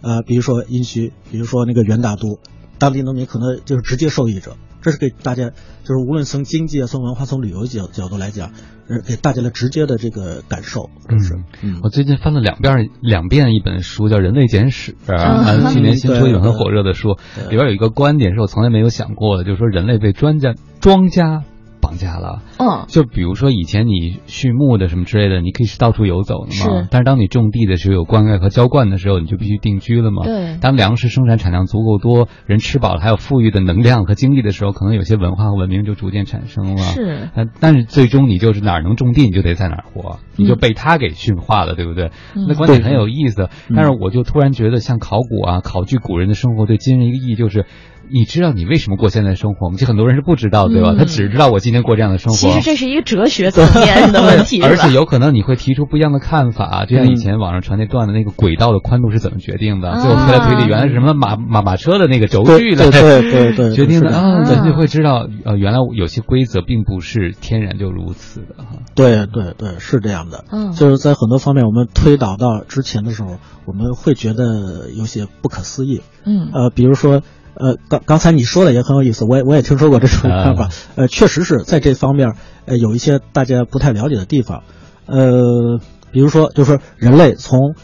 呃，比如说殷墟，比如说那个元大都，当地农民可能就是直接受益者。这是给大家，就是无论从经济啊、从文化、从旅游角角度来讲，呃，给大家的直接的这个感受。嗯，我最近翻了两遍两遍一本书，叫《人类简史 [laughs]》，嗯啊，去年新出一本很火热的书，里边有一个观点是我从来没有想过的，就是说人类被专家庄家绑架了。嗯，就比如说以前你畜牧的什么之类的，你可以是到处游走的嘛。是但是当你种地的时候有灌溉和浇灌的时候，你就必须定居了嘛。对当粮食生产产量足够多，人吃饱了，还有富裕的能量和精力的时候，可能有些文化和文明就逐渐产生了。是但但是最终你就是哪儿能种地，你就得在哪儿活，你就被他给驯化了，对不对？嗯那观点很有意思。嗯但是我就突然觉得，像考古啊、考据古人的生活，对今人一个意义就是。你知道你为什么过现在的生活吗？其实很多人是不知道，对吧？嗯他只知道我今天过这样的生活。其实这是一个哲学层面的问题，[laughs] 而且有可能你会提出不一样的看法，就像以前网上传那段的那个轨道的宽度是怎么决定的？啊最后推来推去，原来是什么马马马车的那个轴距的对对对对决定的啊，对人就会知道呃，原来有些规则并不是天然就如此的哈。对对对，是这样的。嗯就是在很多方面，我们推导到之前的时候，我们会觉得有些不可思议。嗯呃，比如说，呃，刚刚才你说的也很有意思，我也我也听说过这种看法。呃，确实是在这方面，呃，有一些大家不太了解的地方。呃，比如说，就是说人类从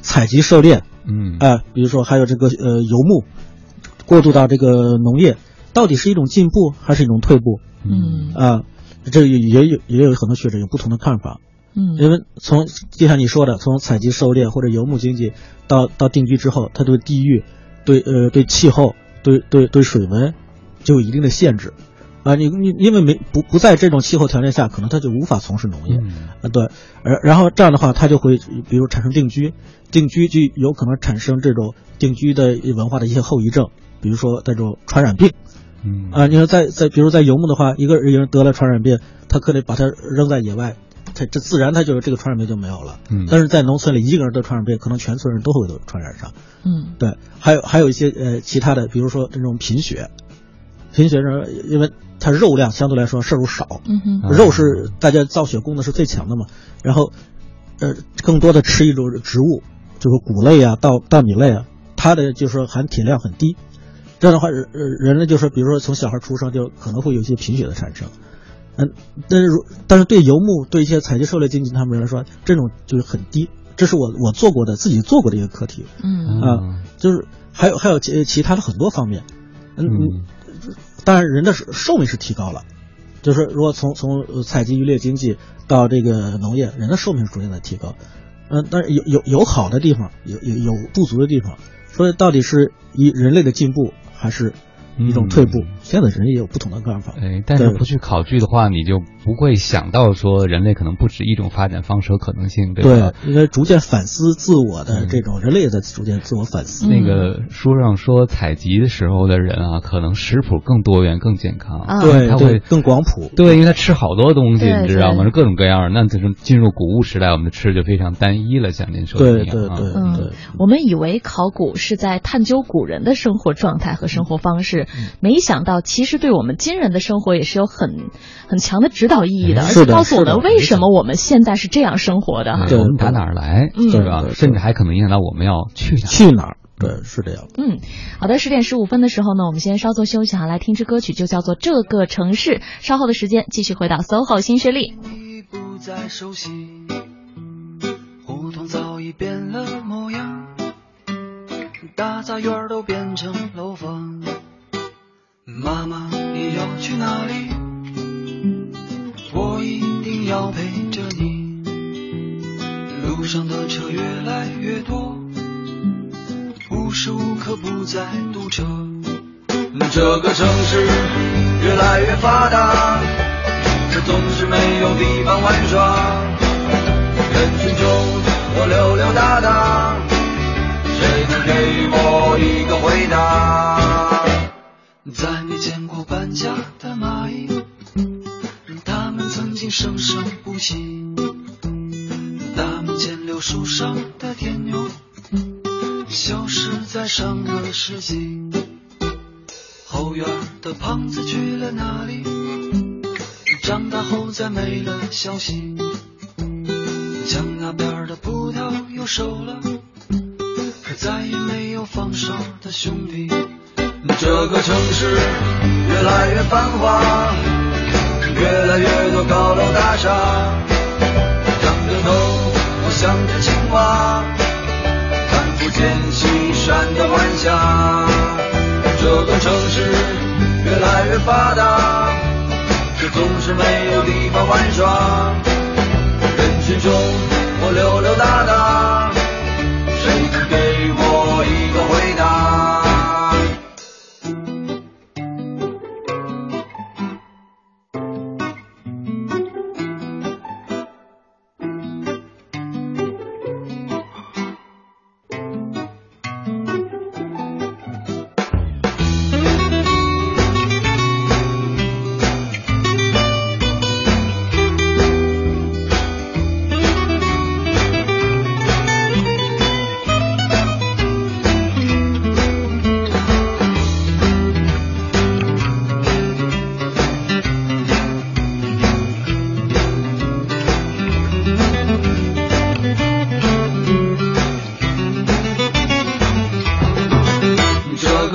采集狩猎，嗯呃，比如说还有这个呃游牧，过渡到这个农业，到底是一种进步还是一种退步？嗯啊、这也也有也有很多学者有不同的看法。嗯因为从就像你说的，从采集狩猎或者游牧经济到到定居之后，它对地域、对呃对气候、对对对水文就有一定的限制。啊，你你因为没不不在这种气候条件下，可能他就无法从事农业。啊，对，而然后这样的话，他就会比如产生定居，定居就有可能产生这种定居的文化的一些后遗症，比如说这种传染病。嗯啊，你说在在比如在游牧的话，一个人得了传染病，他可得把他扔在野外，他这自然它就是这个传染病就没有了。嗯但是在农村里，一个人得传染病，可能全村人都会得传染上。嗯对，还有还有一些呃其他的，比如说这种贫血，贫血是因为它肉量相对来说摄入少，嗯哼肉是大家造血功能是最强的嘛，然后呃更多的吃一种植物，就是谷类啊、稻稻米类啊，它的就是说含铁量很低。这样的话，人呃人类就是比如说从小孩出生就可能会有一些贫血的产生，嗯，但是如但是对游牧对一些采集狩猎经济他们来说，这种就是很低。这是我我做过的自己做过的一个课题，嗯啊，就是还有还有其其他的很多方面，嗯嗯，当然人的寿命是提高了，就是如果从从呃采集渔猎经济到这个农业，人的寿命是逐渐在提高，嗯，但是有有有好的地方，有有有不足的地方，所以到底是以人类的进步还是一种退步？现在人也有不同的干法。哎，但是不去考据的话，你就不会想到说人类可能不止一种发展方式和可能性，对吧？对，应该逐渐反思自我的这种人类也在逐渐自我反思。那个书上说，采集的时候的人啊，可能食谱更多元、更健康，啊对，他会更广谱。对，因为他吃好多东西，你知道吗？是各种各样的。那就是进入谷物时代，我们的吃就非常单一了，像您说的对一样啊。对对嗯对，我们以为考古是在探究古人的生活状态和生活方式，没想到其实对我们今人的生活也是有很很强的指导意义的，而且告诉我们为什么我们现在是这样生活的哈。对我们打哪儿来，嗯对吧？对对甚至还可能影响到我们要去哪儿。去哪儿？对，是这样。嗯，好的，十点十五分的时候呢，我们先稍作休息哈，来听支歌曲，就叫做《这个城市》。稍后的时间继续回到 SOHO 新势力。已不再熟悉，胡同早已变了模样，大杂院都变成楼房。妈妈，你要去哪里？我一定要陪着你。路上的车越来越多，无时无刻不在堵车。这个城市越来越发达。可总是没有地方玩耍。人群中我溜溜达达，谁能给我一个回答？再没见过搬家的蚂蚁，它们曾经生生不息。大门前柳树上的天牛，消失在上个世纪。后院的胖子去了哪里？长大后再没了消息，江那边的葡萄又熟了，可再也没有放手的兄弟。这个城市越来越繁华，越来越多高楼大厦，仰着头我想着青蛙，看不见西山的晚霞。这个城市越来越发达。却总是没有地方玩耍，人群中我溜溜达达，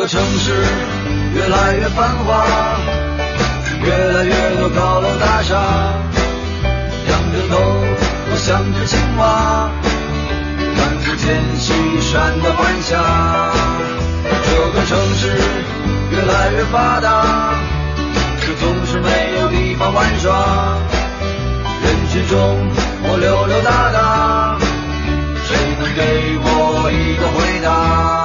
城市越来越繁华，越来越多高楼大厦，仰着头我想着青蛙，看不见西山的晚霞。这个城市越来越发达，可总是没有地方玩耍。人群中我溜溜达达，谁能给我一个回答？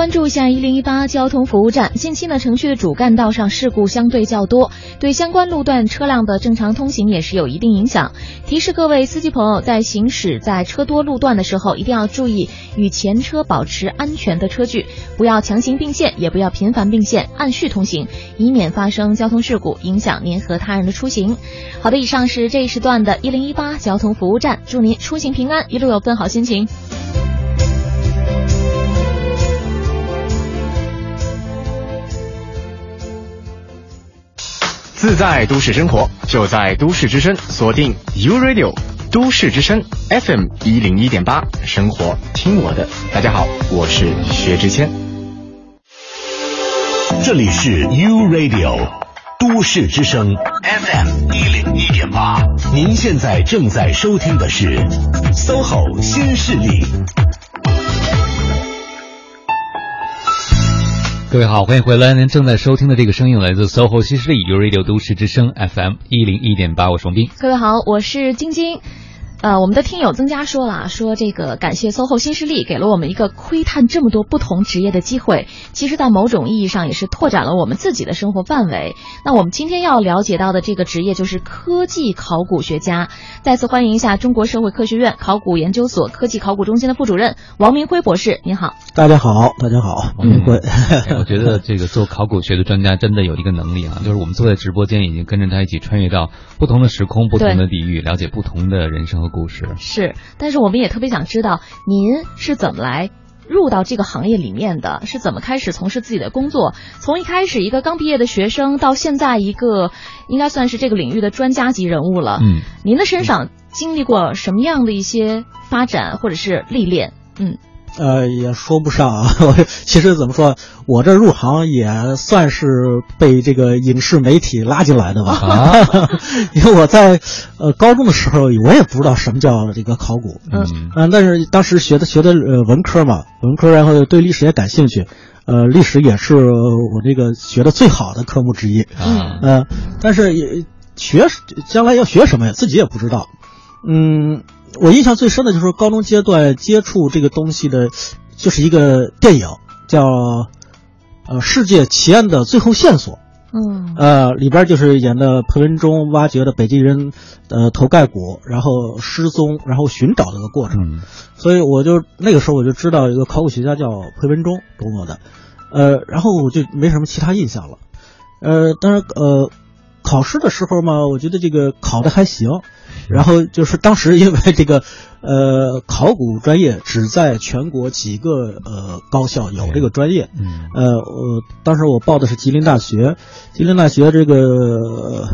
关注一下一零一八交通服务站。近期呢，城区的主干道上事故相对较多，对相关路段车辆的正常通行也是有一定影响。提示各位司机朋友，在行驶在车多路段的时候，一定要注意与前车保持安全的车距，不要强行并线，也不要频繁并线，按序通行，以免发生交通事故，影响您和他人的出行。好的，以上是这一时段的一零一八交通服务站，祝您出行平安，一路有更好心情。自在都市生活，就在都市之声，锁定 U Radio 都市之声 FM 一零一点八，生活听我的。大家好，我是薛之谦。这里是 U Radio 都市之声 FM 一零一点八，您现在正在收听的是 SOHO 新势力。各位好，欢迎回来。您正在收听的这个声音来自 SOHO 西施里 U Radio 都市之声 FM 一零一点八，我是王斌。各位好，我是晶晶。呃，我们的听友增加说了，说这个感谢 SOHO 新势力给了我们一个窥探这么多不同职业的机会，其实，在某种意义上也是拓展了我们自己的生活范围。那我们今天要了解到的这个职业就是科技考古学家。再次欢迎一下中国社会科学院考古研究所科技考古中心的副主任王明辉博士，您好。大家好，大家好，王明辉。嗯、[laughs] 我觉得这个做考古学的专家真的有一个能力啊，就是我们坐在直播间已经跟着他一起穿越到不同的时空、不同的地域，了解不同的人生和故事。是，但是我们也特别想知道您是怎么来入到这个行业里面的，是怎么开始从事自己的工作？从一开始一个刚毕业的学生，到现在一个应该算是这个领域的专家级人物了。嗯，您的身上经历过什么样的一些发展或者是历练？嗯。呃，也说不上啊。我 [laughs] 其实怎么说，我这入行也算是被这个影视媒体拉进来的吧。啊、[laughs] 因为我在呃高中的时候，我也不知道什么叫这个考古。嗯但是当时学的学的呃文科嘛，文科，然后对历史也感兴趣。呃，历史也是我这个学的最好的科目之一。嗯呃，但是也学将来要学什么呀，自己也不知道。嗯。我印象最深的就是高中阶段接触这个东西的，就是一个电影叫《呃世界奇案的最后线索》。嗯。呃，里边就是演的裴文中挖掘的北京人呃头盖骨，然后失踪，然后寻找的一个过程。嗯。所以我就那个时候我就知道一个考古学家叫裴文中中国的，呃，然后我就没什么其他印象了。呃，当然呃。考试的时候嘛，我觉得这个考的还行，然后就是当时因为这个，呃，考古专业只在全国几个呃高校有这个专业，嗯，呃，我当时我报的是吉林大学，吉林大学这个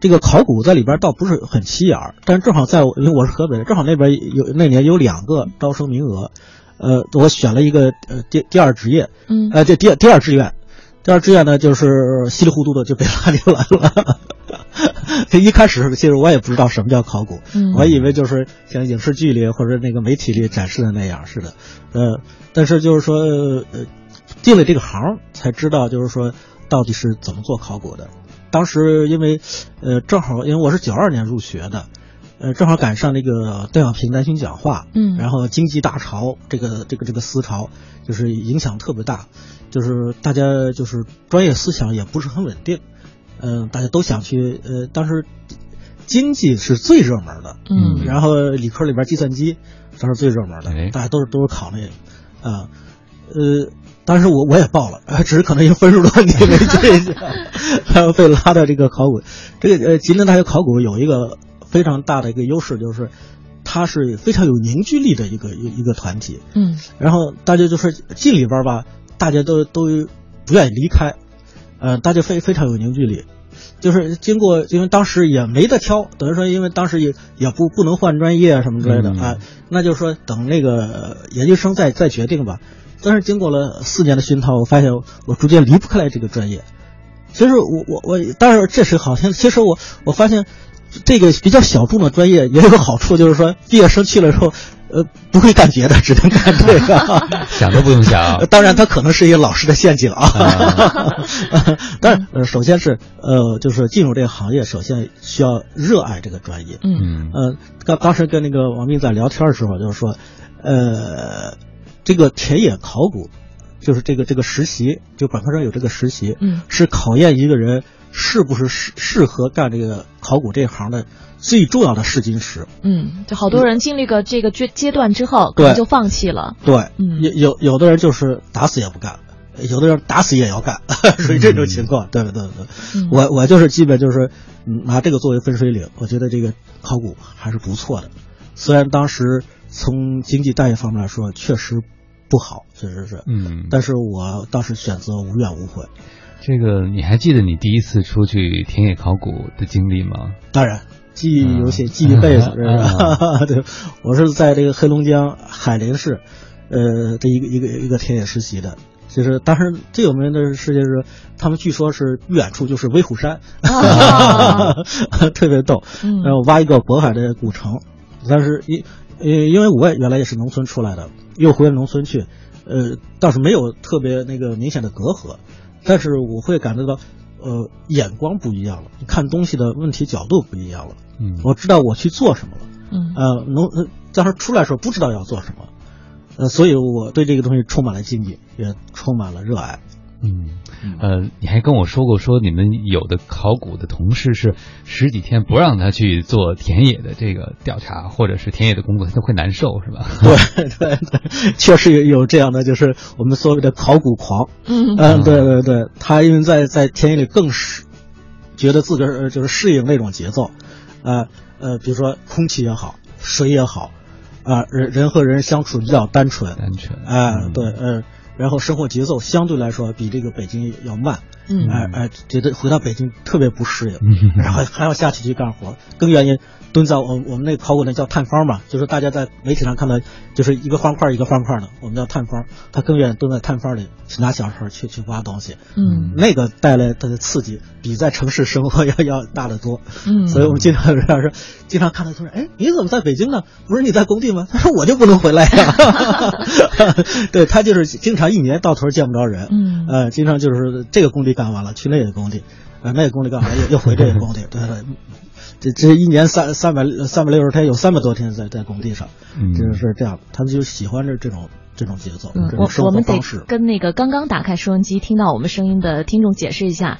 这个考古在里边倒不是很起眼儿，但正好在我因为我是河北的，正好那边有那年有两个招生名额，呃，我选了一个呃第第二职业，嗯，呃，这第第二志愿。第二志愿呢，就是稀里糊涂的就被拉进来了。[laughs] 一开始其实我也不知道什么叫考古，嗯、我还以为就是像影视剧里或者那个媒体里展示的那样似的。呃，但是就是说，呃，进了这个行才知道，就是说到底是怎么做考古的。当时因为，呃，正好因为我是九二年入学的，呃，正好赶上那个邓小平南巡讲话，嗯，然后经济大潮，这个这个这个思潮就是影响特别大。就是大家就是专业思想也不是很稳定，嗯、呃，大家都想去呃，当时经济是最热门的，嗯，然后理科里边计算机当时最热门的，哎、大家都是都是考那个，啊，呃，当时我我也报了，[laughs] 只是可能因为分数的问题没进，然后被拉到这个考古，这个呃吉林大学考古有一个非常大的一个优势就是。它是非常有凝聚力的一个一一个团体，嗯，然后大家就是进里边吧，大家都都不愿意离开，呃，大家非非常有凝聚力，就是经过，因为当时也没得挑，等于说，因为当时也也不不能换专业啊什么之类的啊、嗯，那就是说等那个研究生再再决定吧。但是经过了四年的熏陶，我发现我逐渐离不开来这个专业。其实我我我，当然这是好像，其实我我发现。这个比较小众的专业也有个好处，就是说毕业生去了之后，呃，不会干别的，[laughs] 只能干这个，[laughs] 想都不用想。[laughs] 当然，它可能是一个老师的陷阱啊。但是，呃，首先是呃，就是进入这个行业，首先需要热爱这个专业。嗯呃，刚当时跟那个王斌在聊天的时候，就是说，呃，这个田野考古，就是这个这个实习，就本科生有这个实习，嗯，是考验一个人。是不是适适合干这个考古这一行的最重要的试金石？嗯，就好多人经历过这个阶阶段之后，可能就放弃了。对，嗯，有有有的人就是打死也不干，有的人打死也要干，[laughs] 属于这种情况。对对对对，嗯、我我就是基本就是拿这个作为分水岭，我觉得这个考古还是不错的。虽然当时从经济待遇方面来说确实不好，确实是，嗯，但是我当时选择无怨无悔。这个你还记得你第一次出去田野考古的经历吗？当然，记忆犹新，记一辈子。[laughs] 对，我是在这个黑龙江海林市，呃，这一个一个一个田野实习的。就是当时最有名的事情是，他们据说是远处就是威虎山，[laughs] 特别逗。然后挖一个渤海的古城，但是因因因为我也原来也是农村出来的，又回农村去，呃，倒是没有特别那个明显的隔阂，但是我会感觉到，呃，眼光不一样了，看东西的问题角度不一样了。嗯，我知道我去做什么了。嗯，呃，能当时出来的时候不知道要做什么。呃，所以我对这个东西充满了敬意，也充满了热爱。嗯，呃，你还跟我说过，说你们有的考古的同事是十几天不让他去做田野的这个调查，或者是田野的工作，他都会难受，是吧？对对对，确实有有这样的，就是我们所谓的考古狂。嗯嗯，对对对，他因为在在田野里更是觉得自个儿就是适应那种节奏，呃呃，比如说空气也好，水也好。啊，人人和人相处比较单纯，单纯，哎，对，呃，然后生活节奏相对来说比这个北京要慢，嗯，哎哎，觉得回到北京特别不适应，然后还要下去去干活，更愿意蹲在我我们那考古那叫探方嘛，就是大家在媒体上看到就是一个方块一个方块的，我们叫探方，他更愿意蹲在探方里去拿小手去去挖东西，嗯，那个带来它的刺激比在城市生活 [laughs] 要要大得多，嗯，[laughs] 所以我们经常是说，经常看到他说，哎，你怎么在北京呢？不是你在工地吗？他说我就不能回来呀，[laughs] 对他就是经常一年到头见不着人，嗯，呃，经常就是这个工地干完了去那个工地，呃，那个工地干完了又又回这个工地，[laughs] 对对。这这一年三三百三百六十天，有三百多天在在工地上，嗯，就是这样。他们就喜欢这这种这种节奏，嗯、这种生活方式。跟那个刚刚打开收音机听到我们声音的听众解释一下，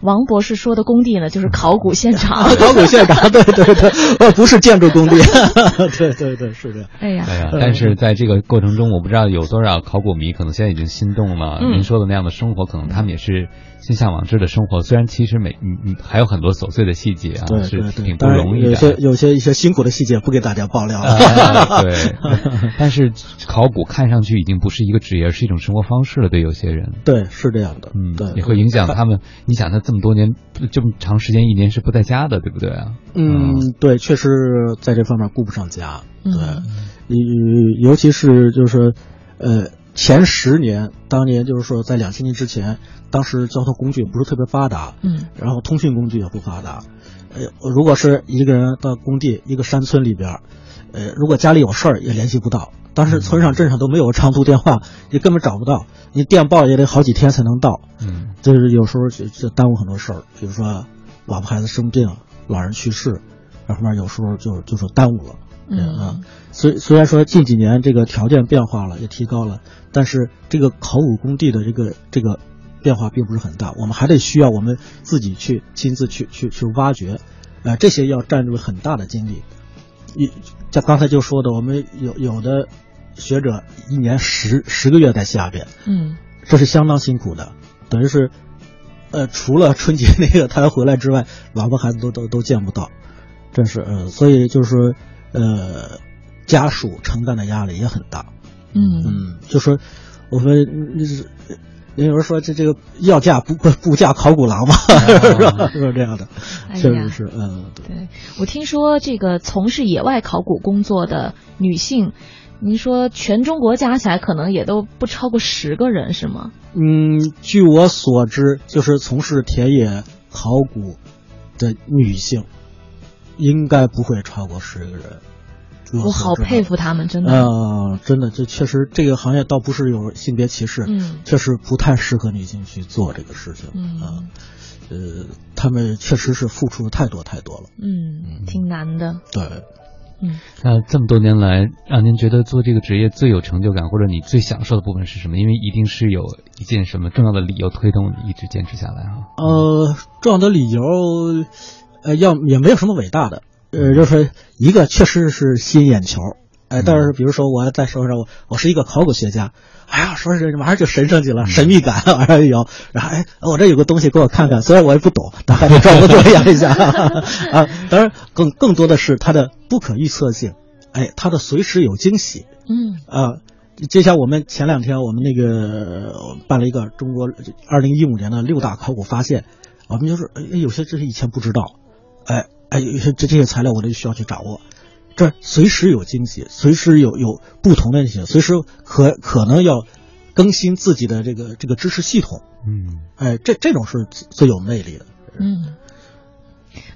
王博士说的工地呢，就是考古现场。[laughs] 考古现场，对对对，呃，不是建筑工地。[laughs] 对对对，是这样。哎呀，哎呀，但是在这个过程中，我不知道有多少考古迷可能现在已经心动了。嗯、您说的那样的生活，可能他们也是。心向往之的生活，虽然其实每嗯嗯还有很多琐碎的细节啊，对是对挺不容易的。有些有些一些辛苦的细节不给大家爆料了。呃、[laughs] 对，但是考古看上去已经不是一个职业，而是一种生活方式了。对有些人，对是这样的，嗯，对，也会影响他们。你想，他这么多年这么长时间，一年是不在家的，对不对啊？嗯，对，确实在这方面顾不上家。嗯、对，尤尤其是就是呃。前十年，当年就是说，在两千年之前，当时交通工具不是特别发达，嗯，然后通讯工具也不发达，呃，如果是一个人到工地一个山村里边，呃，如果家里有事儿也联系不到，当时村上镇上都没有长途电话，也根本找不到，你电报也得好几天才能到，嗯，就是有时候就就耽误很多事儿，比如说老婆孩子生病，老人去世，然后面有时候就就说耽误了。嗯，虽虽然说近几年这个条件变化了，也提高了，但是这个考古工地的这个这个变化并不是很大，我们还得需要我们自己去亲自去去去挖掘，呃，这些要占住很大的精力。一像刚才就说的，我们有有的学者一年十十个月在下边，嗯，这是相当辛苦的，等于是，呃，除了春节 [laughs] 那个他要回来之外，老婆孩子都都都见不到，真是，呃，所以就是说。呃，家属承担的压力也很大。嗯嗯，就说我们是，有人说这这个要嫁不不不嫁考古郎嘛，是吧？是这样的，确实是。嗯，对。我听说这个从事野外考古工作的女性，您说全中国加起来可能也都不超过十个人，是吗？嗯，据我所知，就是从事田野考古的女性。应该不会超过十个人，我好佩服他们，真的。呃，真的，这确实这个行业倒不是有性别歧视，嗯，确实不太适合女性去做这个事情，嗯，呃，他们确实是付出的太多太多了，嗯，挺难的，对，嗯。那这么多年来，让您觉得做这个职业最有成就感，或者你最享受的部分是什么？因为一定是有一件什么重要的理由推动你一直坚持下来哈。呃，重要的理由。呃，要也没有什么伟大的，呃，就是一个确实是吸引眼球，哎、呃，但是比如说我再说说我我是一个考古学家，哎呀，说是马上就神圣去了，神秘感马上有，然后哎，我这有个东西给我看看，虽然我也不懂，但还得装模作样一下。[laughs] 啊。当然，更更多的是它的不可预测性，哎，它的随时有惊喜，嗯。啊，就像我们前两天我们那个办了一个中国二零一五年的六大考古发现，我们就是哎有些这是以前不知道，哎哎有些这这些材料我都需要去掌握，这随时有惊喜，随时有有不同的那些，随时可可能要更新自己的这个这个知识系统，嗯，哎这这种是最有魅力的，嗯。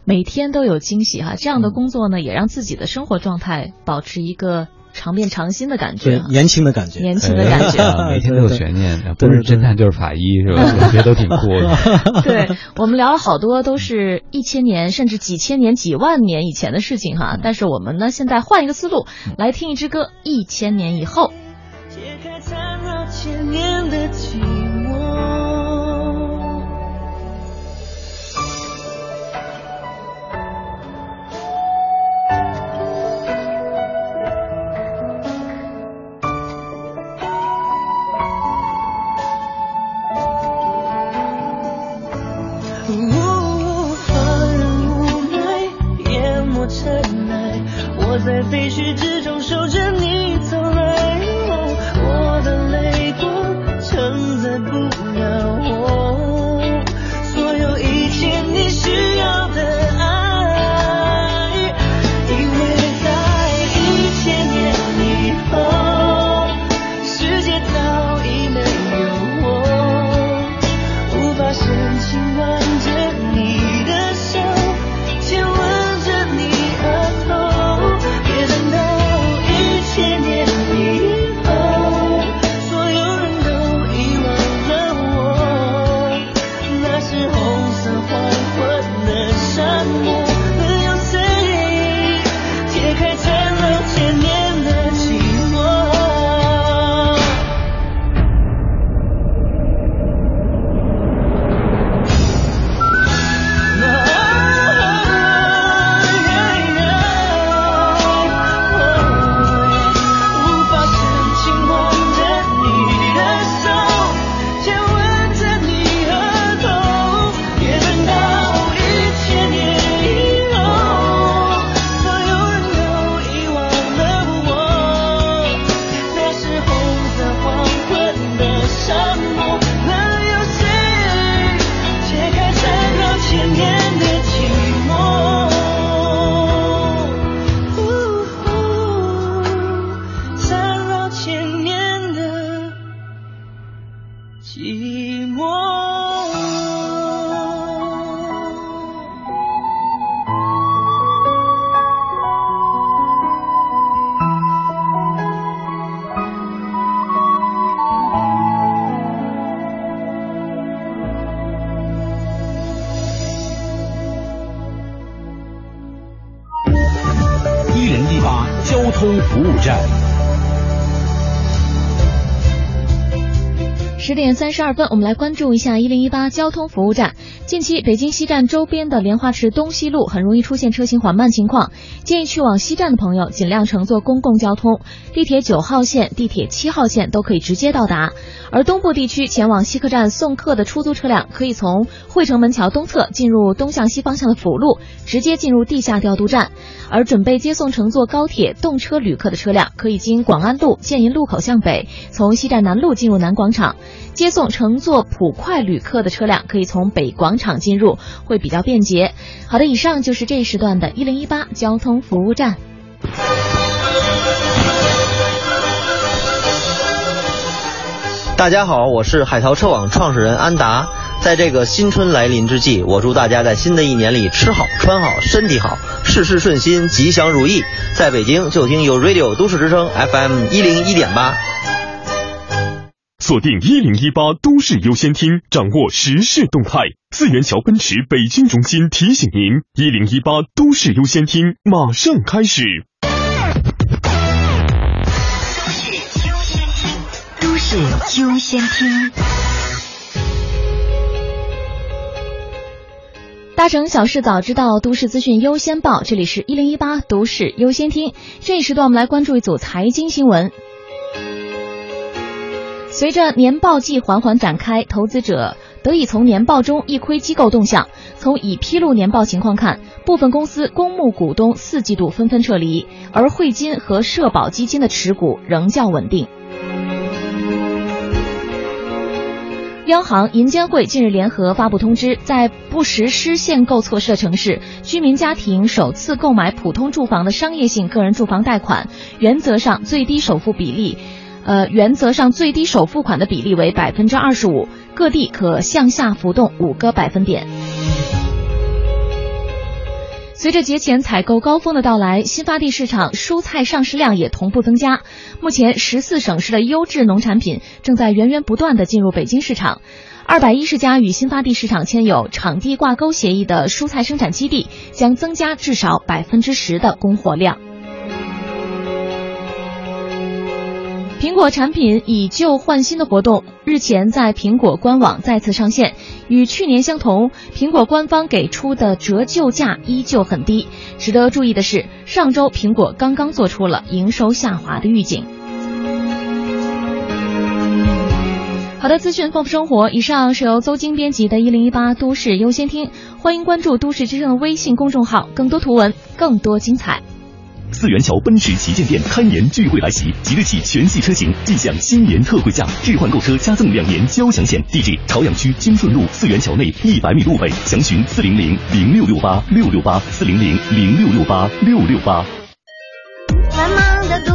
每天都有惊喜哈，这样的工作呢，也让自己的生活状态保持一个常变常新的感觉，年轻的感觉，年轻的感觉，[laughs] 每天都有悬念，不是侦探就是法医，[laughs] 是吧？我觉得都挺酷的。[laughs] 对我们聊了好多都是一千年甚至几千年、几万年以前的事情哈，但是我们呢，现在换一个思路，来听一支歌，《一千年以后》。在废墟之中守着交通服务站。十点三十二分，我们来关注一下一零一八交通服务站。近期，北京西站周边的莲花池东西路很容易出现车行缓慢情况，建议去往西站的朋友尽量乘坐公共交通，地铁九号线、地铁七号线都可以直接到达。而东部地区前往西客站送客的出租车辆，可以从惠城门桥东侧进入东向西方向的辅路，直接进入地下调度站。而准备接送乘坐高铁动车旅客的车辆，可以经广安路建银路口向北，从西站南路进入南广场。接送乘坐普快旅客的车辆，可以从北广场进入，会比较便捷。好的，以上就是这时段的一零一八交通服务站。大家好，我是海淘车网创始人安达。在这个新春来临之际，我祝大家在新的一年里吃好、穿好、身体好，事事顺心，吉祥如意。在北京就听有 Radio 都市之声 FM 一零一点八。锁定一零一八都市优先听，掌握时事动态。四元桥奔驰北京中心提醒您：一零一八都市优先听马上开始。都市优先听。大城小事早知道，都市资讯优先报。这里是一零一八都市优先听。这一时段我们来关注一组财经新闻。随着年报季缓缓展开投资者得以从年报中一窥机构动向从已披露年报情况看部分公司公募股东四季度纷纷撤离而汇金和社保基金的持股仍较稳定。央行银监会近日联合发布通知在不实施限购措施的城市居民家庭首次购买普通住房的商业性个人住房贷款原则上最低首付比例呃，原则上最低首付款的比例为百分之二十五，各地可向下浮动五个百分点。随着节前采购高峰的到来，新发地市场蔬菜上市量也同步增加。目前，十四省市的优质农产品正在源源不断的进入北京市场。二百一十家与新发地市场签有场地挂钩协议的蔬菜生产基地，将增加至少百分之十的供货量。苹果产品以旧换新的活动日前在苹果官网再次上线，与去年相同，苹果官方给出的折旧价依旧很低。值得注意的是，上周苹果刚刚做出了营收下滑的预警。好的，资讯丰富生活。以上是由邹晶编辑的《一零一八都市优先听》，欢迎关注都市之声的微信公众号，更多图文，更多精彩。四元桥奔驰旗舰店开年聚会来袭，即日起全系车型尽享新年特惠价，置换购车加赠两年交强险。地址：朝阳区金顺路四元桥内一百米路北，详询四零零零六六八六六八四零零零六六八六六八。繁忙的都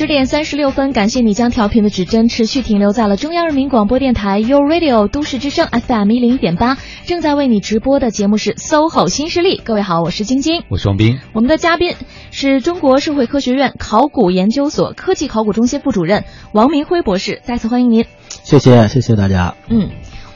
十点三十六分，感谢你将调频的指针持续停留在了中央人民广播电台 u Radio 都市之声 FM 一零一点八，正在为你直播的节目是 SOHO 新势力。各位好，我是晶晶，我是王斌。我们的嘉宾是中国社会科学院考古研究所科技考古中心副主任王明辉博士，再次欢迎您。谢谢，谢谢大家。嗯。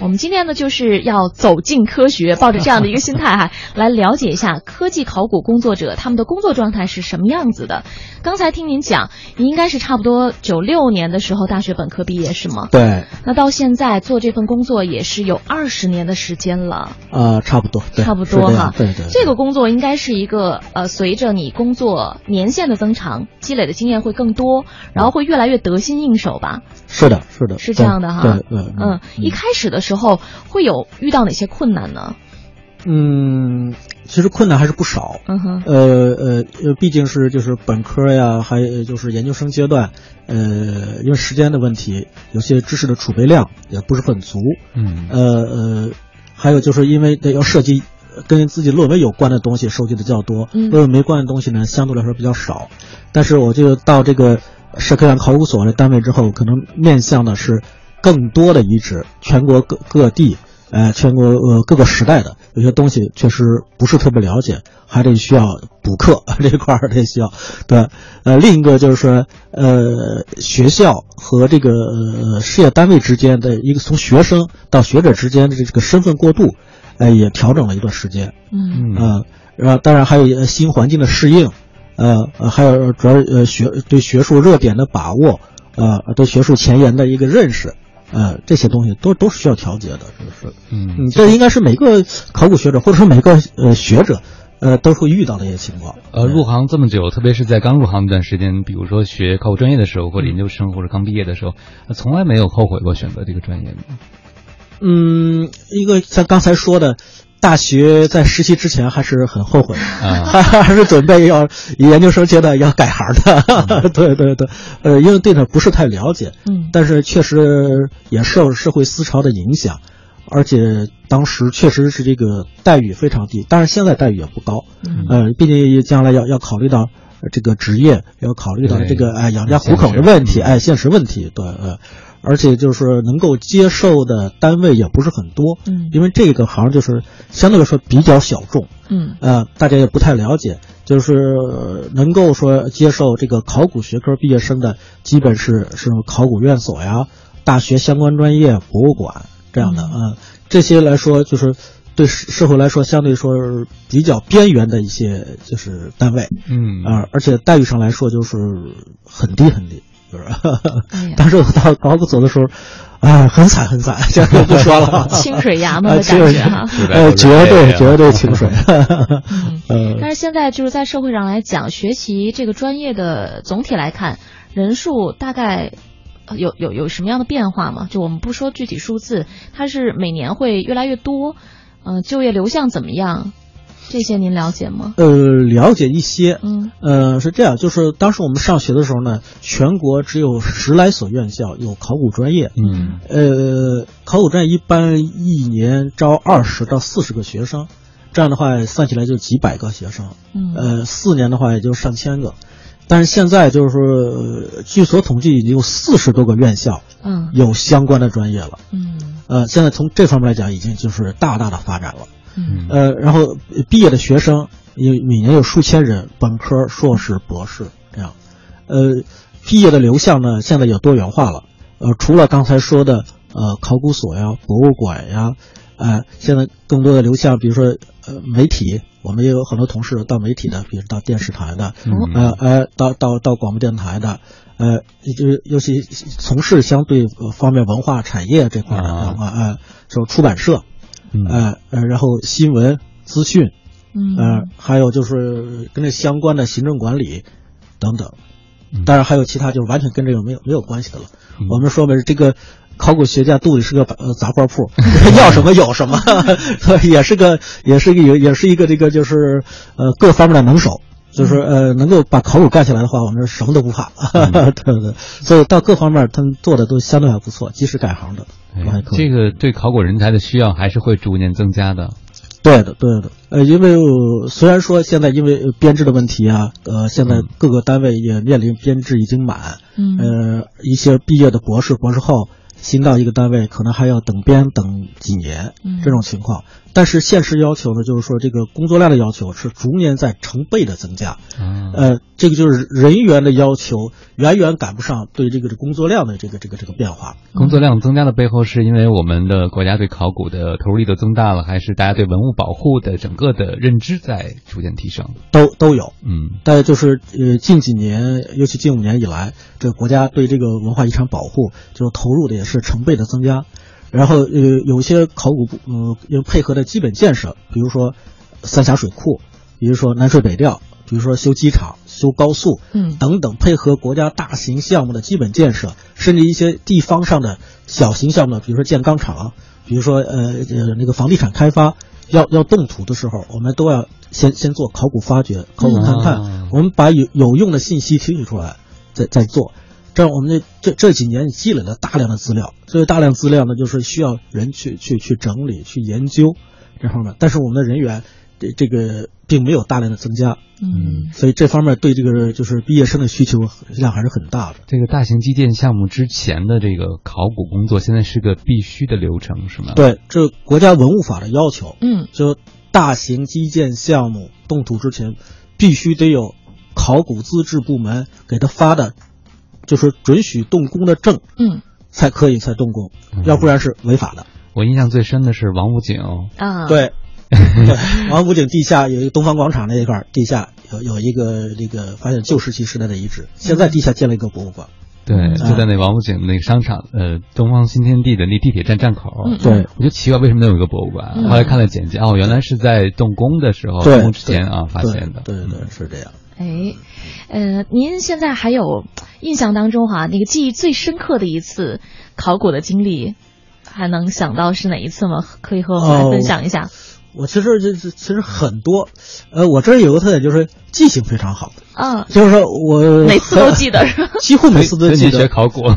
我们今天呢，就是要走进科学，抱着这样的一个心态哈，[laughs] 来了解一下科技考古工作者他们的工作状态是什么样子的。刚才听您讲，您应该是差不多九六年的时候大学本科毕业是吗？对。那到现在做这份工作也是有二十年的时间了。呃，差不多，差不多哈。对对。这个工作应该是一个呃，随着你工作年限的增长，积累的经验会更多，然后会越来越得心应手吧？是的，是的，是这样的哈。对对。嗯，一开始的时候会有遇到哪些困难呢？嗯，其实困难还是不少。嗯哼。呃呃呃，毕竟是就是本科呀，还有就是研究生阶段，呃，因为时间的问题，有些知识的储备量也不是很足。嗯。呃呃，还有就是因为要涉及跟自己论文有关的东西，收集的较多；论文没关的东西呢，相对来说比较少。但是我就到这个。社科院考古所的单位之后，可能面向的是更多的遗址，全国各各地，呃，全国呃各个时代的有些东西确实不是特别了解，还得需要补课 [laughs] 这一块儿得需要。对，呃，另一个就是说，呃，学校和这个呃事业单位之间的一个从学生到学者之间的这个身份过渡，呃，也调整了一段时间。嗯嗯，然后当然还有新环境的适应。呃呃，还有主要呃学对学术热点的把握，呃对学术前沿的一个认识，呃这些东西都都是需要调节的，是不是？嗯，这应该是每个考古学者或者说每个呃学者，呃都会遇到的一些情况。呃，入行这么久，特别是在刚入行那段时间，比如说学考古专业的时候，或者研究生或者刚毕业的时候，从来没有后悔过选择这个专业吗？嗯，一个像刚才说的。大学在实习之前还是很后悔，还 [laughs] 还是准备要研究生阶段要改行的。[laughs] 对对对，呃，因为对它不是太了解，嗯，但是确实也受社会思潮的影响，而且当时确实是这个待遇非常低，当然现在待遇也不高，嗯，呃，毕竟将来要要考虑到这个职业，要考虑到这个哎养家糊口的问题，哎现实问题，对，呃。而且就是能够接受的单位也不是很多，嗯，因为这个行就是相对来说比较小众，嗯，呃，大家也不太了解，就是能够说接受这个考古学科毕业生的，基本是是考古院所呀、大学相关专业、博物馆这样的，嗯，这些来说就是对社社会来说相对说比较边缘的一些就是单位，嗯。啊，而且待遇上来说就是很低很低，[laughs] 当时我到考古所的时候，啊，很惨很惨，这就不说了。[laughs] 清水衙门的啊清水感觉哈呃，绝对啊绝对清水。[laughs] 呃，但是现在就是在社会上来讲，学习这个专业的总体来看，人数大概呃有有有什么样的变化吗？就我们不说具体数字，它是每年会越来越多，嗯、就业流向怎么样？这些您了解吗？呃，了解一些，嗯，呃，是这样，就是当时我们上学的时候呢，全国只有十来所院校有考古专业，嗯，呃，考古专业一般一年招二十到四十个学生，这样的话算起来就几百个学生，嗯。呃，四年的话也就上千个，但是现在就是说，呃据所统计，已经有四十多个院校，嗯。有相关的专业了，嗯。呃，现在从这方面来讲，已经就是大大的发展了。嗯呃，然后呃毕业的学生有每年有数千人，本科、硕士、博士这样。呃，毕业的流向呢，现在也多元化了。呃，除了刚才说的呃考古所呀、博物馆呀，呃，现在更多的流向，比如说呃媒体，我们也有很多同事到媒体的，比如到电视台的，嗯呃呃，到到到广播电台的。呃，就是尤其从事相对呃方面文化产业这块的啊啊，呃，说出版社，嗯呃呃，然后新闻资讯，嗯呃，还有就是跟这相关的行政管理等等，嗯当然还有其他就是完全跟这个没有没有关系的了。我们说的是这个考古学家肚里是个呃杂货铺，[laughs] 要什么有什么，[laughs] 也是个也是一个也是一个这个就是呃各方面的能手。就是呃，能够把考古干起来的话，我们什么都不怕，[laughs] 对对对，所以到各方面他们做的都相对还不错，即使改行的。这个对考古人才的需要还是会逐年增加的。对的，对的，呃，因为呃虽然说现在因为呃编制的问题啊，呃，现在各个单位也面临编制已经满，嗯。呃，一些毕业的博士、博士后新到一个单位，可能还要等编等几年，嗯这种情况。但是现实要求呢，就是说这个工作量的要求是逐年在成倍的增加，嗯呃，这个就是人员的要求远远赶不上对这个工作量的这个这个这个变化。工作量增加的背后，是因为我们的国家对考古的投入力度增大了，还是大家对文物保护的整个的认知在逐渐提升？都都有，嗯，但就是呃近几年，尤其近五年以来，这个国家对这个文化遗产保护就是投入的也是成倍的增加。然后呃有一些考古部呃要配合的基本建设，比如说三峡水库，比如说南水北调，比如说修机场、修高速，嗯等等，配合国家大型项目的基本建设，甚至一些地方上的小型项目，比如说建钢厂，比如说呃呃那个房地产开发，要要动土的时候，我们都要先先做考古发掘、考古勘探，哦我们把有有用的信息提取出来，再再做。这样我们这这这几年积累了大量的资料，所以大量资料呢，就是需要人去去去整理、去研究这方面。但是我们的人员这这个并没有大量的增加，嗯，所以这方面对这个就是毕业生的需求量还是很大的。这个大型基建项目之前的这个考古工作，现在是个必须的流程，是吗？，对，这国家文物法的要求，嗯，就大型基建项目动土之前，必须得有考古资质部门给他发的，就是准许动工的证，嗯，才可以才动工，要不然是违法的。我印象最深的是王府井，啊，对，[laughs] 对，王府井地下有一个东方广场那一块儿，地下有有一个这个发现旧石器时代的遗址，现在地下建了一个博物馆。对，就在那王府井那个商场，呃，东方新天地的那地铁站站口。嗯对，我就奇怪为什么能有一个博物馆。嗯后来看了简介，哦，原来是在动工的时候，动工之前啊发现的。对对对，是这样。哎，呃，您现在还有印象当中哈、那个记忆最深刻的一次考古的经历，还能想到是哪一次吗？可以和我们来分享一下。我其实这这其实很多，呃，我这儿有个特点就是记性非常好，啊，就是说我每次都记得？[laughs] 几乎每次都记得。考古，[laughs]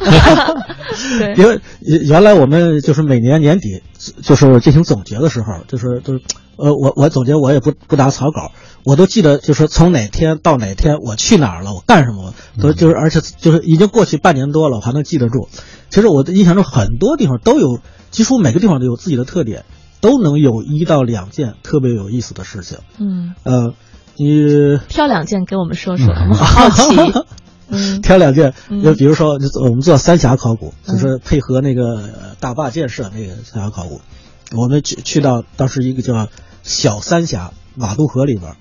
对，因为原来我们就是每年年底就是进行总结的时候，就是就是呃，我我总结我也不不打草稿，我都记得就是从哪天到哪天我去哪儿了，我干什么，都就是而且就是已经过去半年多了，我还能记得住。其实我的印象中很多地方都有，几乎每个地方都有自己的特点，都能有一到两件特别有意思的事情。嗯，呃，你挑两件给我们说说，我 [laughs] 们好奇。[laughs] 嗯挑两件，嗯就比如说，我们做三峡考古，就是配合那个呃大坝建设那个三峡考古，我们去去到当时一个叫小三峡瓦渡河里边儿，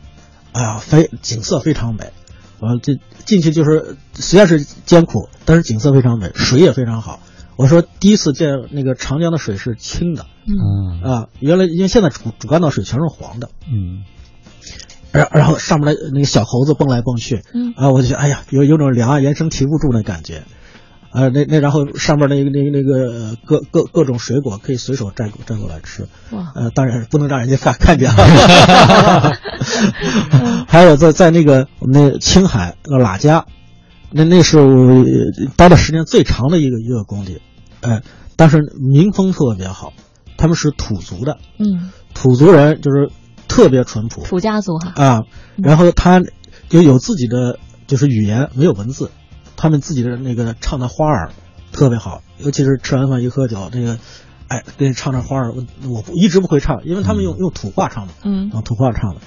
哎呀，非景色非常美。完这进去就是虽然是艰苦，但是景色非常美，水也非常好。我说第一次见那个长江的水是清的，嗯啊，原来因为现在主主干道水全是黄的，嗯，然然后上面的那个小猴子蹦来蹦去，嗯啊，我就觉得哎呀，有有种两岸猿声啼不住的感觉，呃，那那然后上面那个那个那个呃各各各种水果可以随手摘摘过来吃，哇。呃，当然不能让人家看看见啊。[laughs] 还有在在那个我们那青海那喇家，那那是我待的时间最长的一个一个工地，哎、但是民风特别好，他们是土族的，嗯，土族人就是特别淳朴，土家族哈，啊，然后他就有自己的就是语言，没有文字，他们自己的那个唱的花儿特别好，尤其是吃完饭一喝酒，那个，哎，那唱唱花儿，我我不一直不会唱，因为他们用、用土话唱的，嗯。用土话唱的，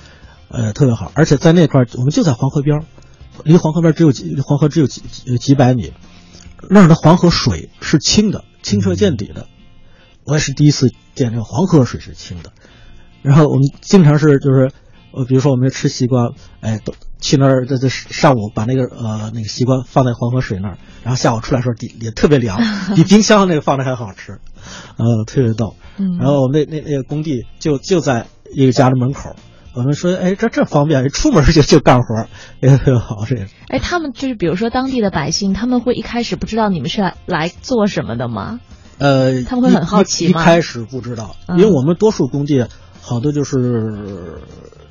呃，特别好，而且在那块儿，我们就在黄河边儿，离黄河边儿只有几黄河只有几几几百米，那儿的黄河水是清的，清澈见底的，我也是第一次见这个黄河水是清的。然后我们经常是就是，呃，比如说我们吃西瓜，哎，都去那儿这这上午把那个呃那个西瓜放在黄河水那儿，然后下午出来的时候底也特别凉，[laughs] 比冰箱那个放的还好吃，呃，特别逗。嗯然后我们那那那个工地就就在一个家的门口，我们说，哎，这这方便，出门就就干活，也特别好，这也是。哎，他们就是比如说当地的百姓，他们会一开始不知道你们是来来做什么的吗？呃，他们会很好奇吗一一开始不知道，嗯因为我们多数工地好多就是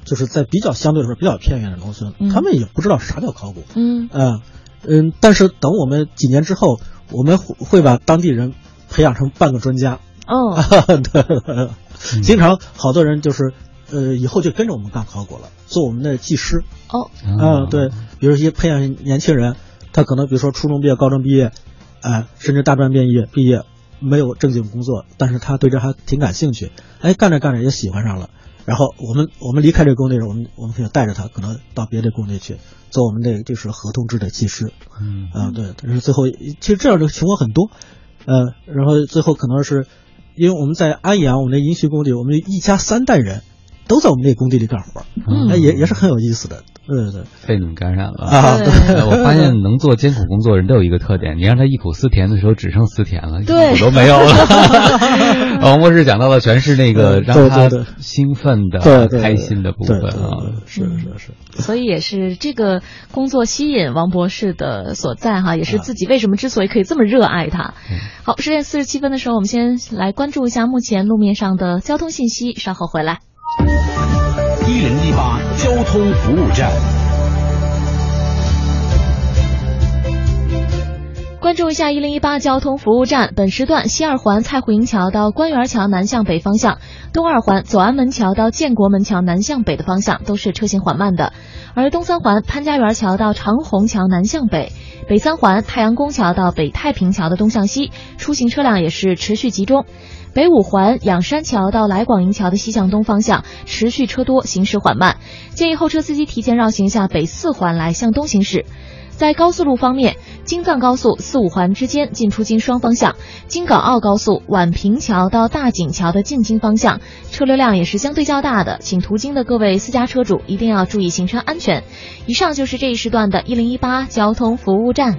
就是在比较相对来说比较偏远的农村，嗯他们也不知道啥叫考古。嗯嗯嗯，但是等我们几年之后，我们会会把当地人培养成半个专家。哦，[laughs] 对，经常好多人就是呃以后就跟着我们干考古了，做我们的技师。哦，啊、对，比如一些培养年轻人，他可能比如说初中毕业、高中毕业，哎、甚至大专毕业毕业没有正经工作，但是他对这还挺感兴趣，哎，干着干着也喜欢上了。然后我们我们离开这个工地时，我们我们可以带着他，可能到别的工地去做我们这个就是合同制的技师。嗯。啊，对，但是最后其实这样的情况很多，呃，然后最后可能是因为我们在安阳，我们的银渠工地，我们一家三代人都在我们那个工地里干活，嗯。哎，也也是很有意思的，对对对。被你们感染了啊对呃我发现能做艰苦工作的人都有一个特点，你让他忆苦思甜的时候，只剩思甜了，对苦都没有了。[laughs] 王博士讲到的全是那个让他兴奋的、开心的部分啊。是是是。所以也是这个工作吸引王博士的所在哈，也是自己为什么之所以可以这么热爱它。好，十点四十七分的时候，我们先来关注一下目前路面上的交通信息，稍后回来。一零一八交通服务站。关注一下一零一八交通服务站，本时段西二环蔡胡营桥到官园桥南向北方向，东二环左安门桥到建国门桥南向北的方向都是车行缓慢的，而东三环潘家园桥到长虹桥南向北，北三环太阳宫桥到北太平桥的东向西，出行车辆也是持续集中。北五环仰山桥到来广营桥的西向东方向持续车多，行驶缓慢，建议后车司机提前绕行下北四环来向东行驶。在高速路方面，京藏高速四五环之间进出京双方向，京港澳高速宛平桥到大井桥的进京方向车流量也是相对较大的，请途经的各位私家车主一定要注意行车安全。以上就是这一时段的一零一八交通服务站。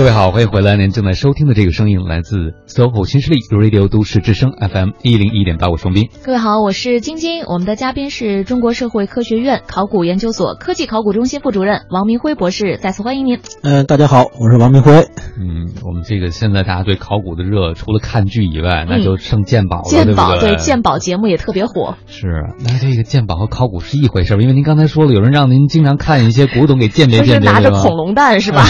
各位好，欢迎回来。您正在收听的这个声音来自 SOHO 新势力 Radio 都市之声 FM 一零一点八，我是王斌。各位好，我是晶晶，我们的嘉宾是中国社会科学院考古研究所科技考古中心副主任王明辉博士，再次欢迎您。嗯、大家好，我是王明辉。嗯，我们这个现在大家对考古的热，除了看剧以外，那就剩鉴宝了，鉴宝对？鉴宝节目也特别火。是，那这个鉴宝和考古是一回事儿，因为您刚才说了，有人让您经常看一些古董给鉴别鉴别，[laughs] 拿着恐龙蛋是吧？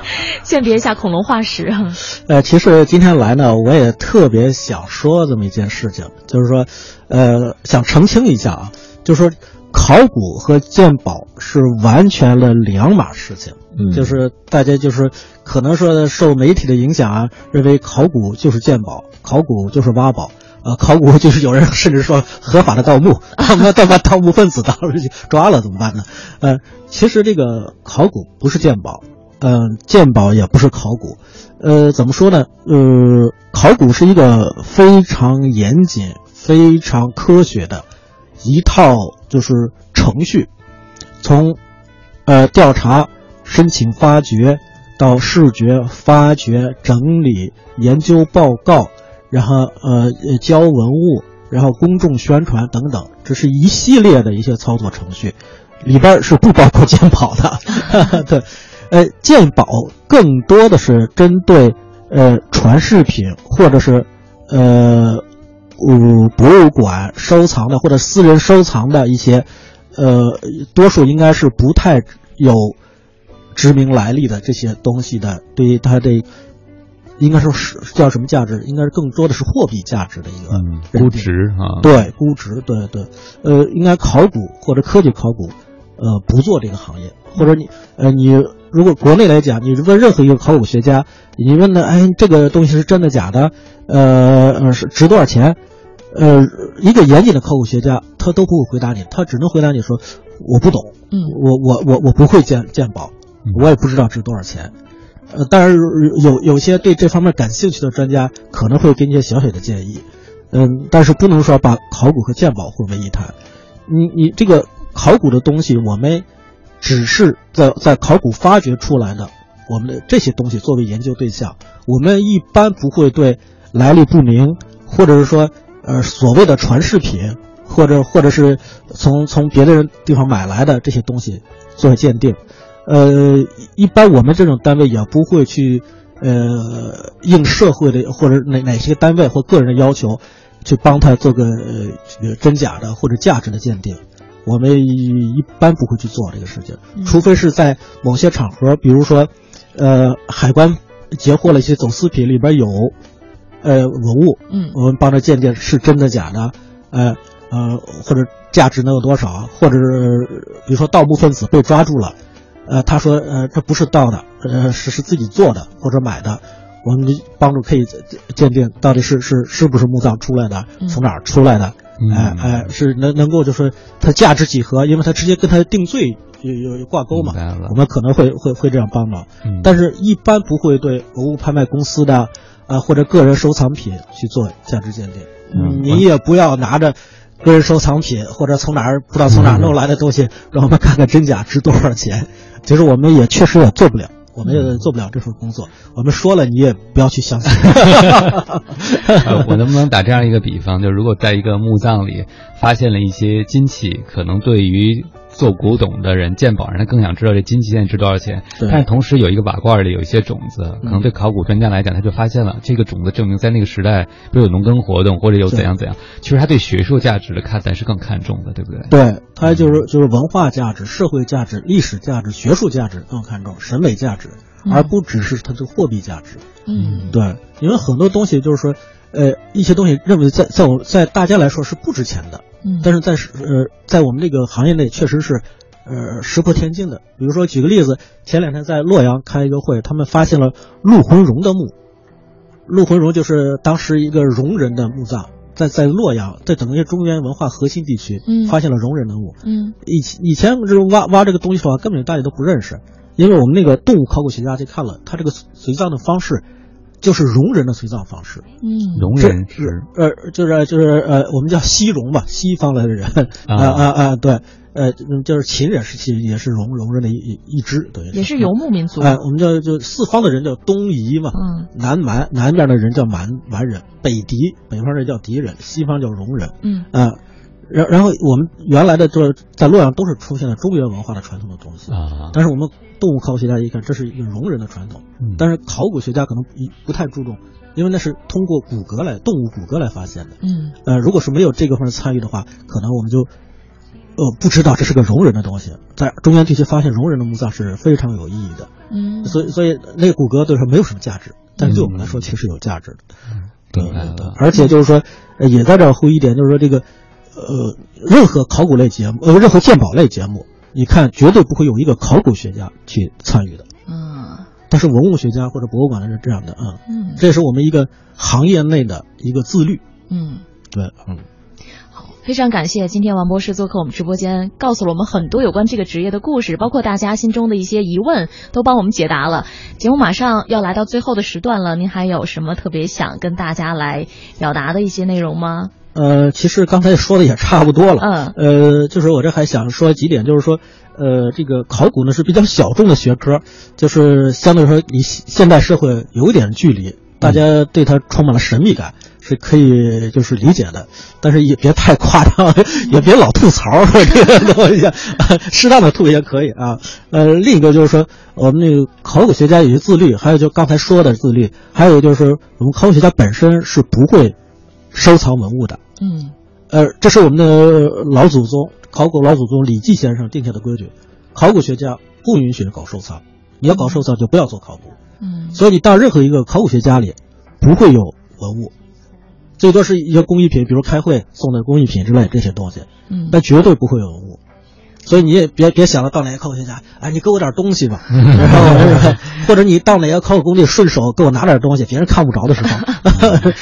[laughs] 鉴别一下恐龙化石。[laughs] 呃，其实今天来呢，我也特别想说这么一件事情，就是说，呃，想澄清一下啊，就是说，考古和鉴宝是完全的两码事情。嗯就是大家就是可能说受媒体的影响啊，认为考古就是鉴宝，考古就是挖宝。呃，考古就是有人甚至说合法的盗墓，他们 [laughs] 他把盗墓分子当时抓了怎么办呢？呃，其实这个考古不是鉴宝，嗯、鉴宝也不是考古，呃，怎么说呢？呃，考古是一个非常严谨、非常科学的一套就是程序，从呃调查、申请发掘到视觉发掘、整理、研究报告，然后呃呃交文物，然后公众宣传等等，这是一系列的一些操作程序，里边是不包括鉴宝的。[laughs] 对，呃，鉴宝更多的是针对呃传世品或者是呃呃博物馆收藏的或者私人收藏的一些，呃，多数应该是不太有知名来历的这些东西的，对于它的应该说是叫什么价值？应该是更多的是货币价值的一个嗯，估值啊，对，估值，对对，呃，应该考古或者科技考古，呃，不做这个行业，或者你，呃，你如果国内来讲，你问任何一个考古学家，你问他，哎，这个东西是真的假的？呃，呃是值多少钱？呃，一个严谨的考古学家，他都不会回答你，他只能回答你说，我不懂，嗯，我我我我不会鉴鉴宝，我也不知道值多少钱。呃，当然有有些对这方面感兴趣的专家可能会给你一些小小的建议，嗯，但是不能说把考古和鉴宝混为一谈。你你这个考古的东西，我们只是在在考古发掘出来的，我们的这些东西作为研究对象，我们一般不会对来历不明，或者是说呃所谓的传世品，或者或者是从从别的人地方买来的这些东西做鉴定。呃，一般我们这种单位也不会去，呃，应社会的或者哪哪些单位或个人的要求，去帮他做个呃真假的或者价值的鉴定。我们一般不会去做这个事情，除非是在某些场合，比如说，呃，海关截获了一些走私品，里边有，呃，文物，嗯，我们帮着鉴定是真的假的，呃呃，或者价值能有多少，或者是比如说盗墓分子被抓住了。呃，他说，呃，这不是盗的，呃，是是自己做的或者买的，我们帮助可以鉴定到底是是是不是墓葬出来的，从哪儿出来的，哎哎、是能能够就是它价值几何，因为它直接跟它定罪有有有挂钩嘛，我们可能会会会这样帮忙，嗯但是一般不会对文物拍卖公司的啊、或者个人收藏品去做价值鉴定，嗯你也不要拿着。个人收藏品或者从哪儿不知道从哪儿弄来的东西，让我们看看真假值多少钱。其实我们也确实也做不了，我们也做不了这份工作。我们说了，你也不要去相信。[laughs] [laughs] 呃我能不能打这样一个比方，就如果在一个墓葬里发现了一些金器，可能对于做古董的人、鉴宝人，他更想知道这金器现在值多少钱。对但是同时有一个瓦罐里有一些种子，可能对考古专家来讲，他就发现了这个种子证明在那个时代，比如有农耕活动或者有怎样怎样。其实他对学术价值的看待是更看重的，对不对？对，他就是就是文化价值、社会价值、历史价值、学术价值更看重，审美价值，嗯而不只是它的货币价值。嗯，对，因为很多东西就是说，呃，一些东西认为在在我在大家来说是不值钱的，嗯但是在呃在我们这个行业内确实是，呃石破天惊的。比如说举个例子，前两天在洛阳开一个会，他们发现了陆浑荣的墓，陆浑荣就是当时一个戎人的墓葬。在在洛阳，在整个中原文化核心地区，嗯发现了戎人的墓。嗯以前以前这挖挖这个东西的话，根本大家都不认识，因为我们那个动物考古学家去看了，他这个随葬的方式，就是戎人的随葬方式。嗯，容人是呃，就是就是呃，我们叫西戎吧，西方来的人，啊啊啊，对，呃，嗯就是秦人时期也是戎戎人的一一一支，对，也是游牧民族。哎，我们叫就四方的人叫东夷嘛，嗯，南蛮南边的人叫蛮蛮人，北狄北方人叫狄人，西方叫戎人，嗯啊，然然后我们原来的就是在洛阳都是出现了中原文化的传统的东西啊，但是我们动物考古学家一看，这是一个戎人的传统，嗯但是考古学家可能不不太注重，因为那是通过骨骼来动物骨骼来发现的，嗯呃，如果是没有这个方面参与的话，可能我们就呃不知道这是个容人的东西，在中原地区发现容人的墓葬是非常有意义的。嗯，所以所以那个骨骼对说没有什么价值，但是对我们来说其实有价值的。对对对，而且就是说，呃也在这儿呼吁一点，就是说这个，呃，任何考古类节目，呃，任何鉴宝类节目，你看绝对不会有一个考古学家去参与的。嗯，但是文物学家或者博物馆的是这样的啊，嗯这是我们一个行业内的一个自律。嗯。对，嗯。好非常感谢今天王博士做客我们直播间，告诉了我们很多有关这个职业的故事，包括大家心中的一些疑问，都帮我们解答了。节目马上要来到最后的时段了，您还有什么特别想跟大家来表达的一些内容吗？呃，其实刚才说的也差不多了。嗯。呃，就是我这还想说几点，就是说，呃，这个考古呢是比较小众的学科，就是相对来说离现代社会有一点距离，大家对它充满了神秘感。是可以就是理解的，但是也别太夸张，[laughs] 也别老吐槽这个东西，适当的吐也可以啊。呃，另一个就是说，我们那个考古学家有些自律，还有就刚才说的自律，还有就是，我们考古学家本身是不会收藏文物的。嗯，呃，这是我们的老祖宗考古老祖宗李济先生定下的规矩，考古学家不允许搞收藏，你要搞收藏就不要做考古。嗯，所以你到任何一个考古学家里，不会有文物。最多是一些工艺品，比如开会送的工艺品之类这些东西，嗯，但绝对不会有文物，所以你也别别想着，到哪个考古学家，哎，你给我点东西吧，[laughs] 然后或者你到哪个考古工地顺手给我拿点东西，别人看不着的时候，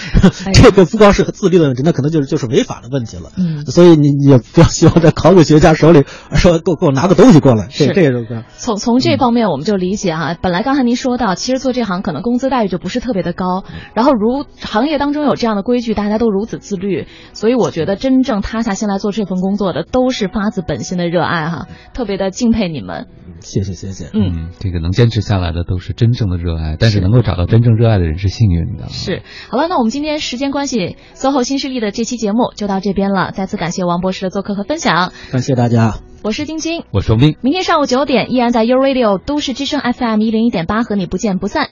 [laughs] 这个不光是自律的问题，那可能就是就是违法的问题了，嗯，所以你你也不要希望在考古学家手里说给我给我拿个东西过来，这这个。从从这方面我们就理解哈，本来刚才您说到，其实做这行可能工资待遇就不是特别的高，然后如行业当中有这样的规矩。大家都如此自律，所以我觉得真正塌下心来做这份工作的，都是发自本心的热爱哈，特别的敬佩你们。谢谢谢谢，嗯，这个能坚持下来的都是真正的热爱，但是能够找到真正热爱的人是幸运的。是，好了，那我们今天时间关系，SOHO 新势力的这期节目就到这边了，再次感谢王博士的做客和分享，感谢大家。我是晶晶，我是王斌，明天上午九点依然在 U Radio 都市之声 FM 一零一点八和你不见不散。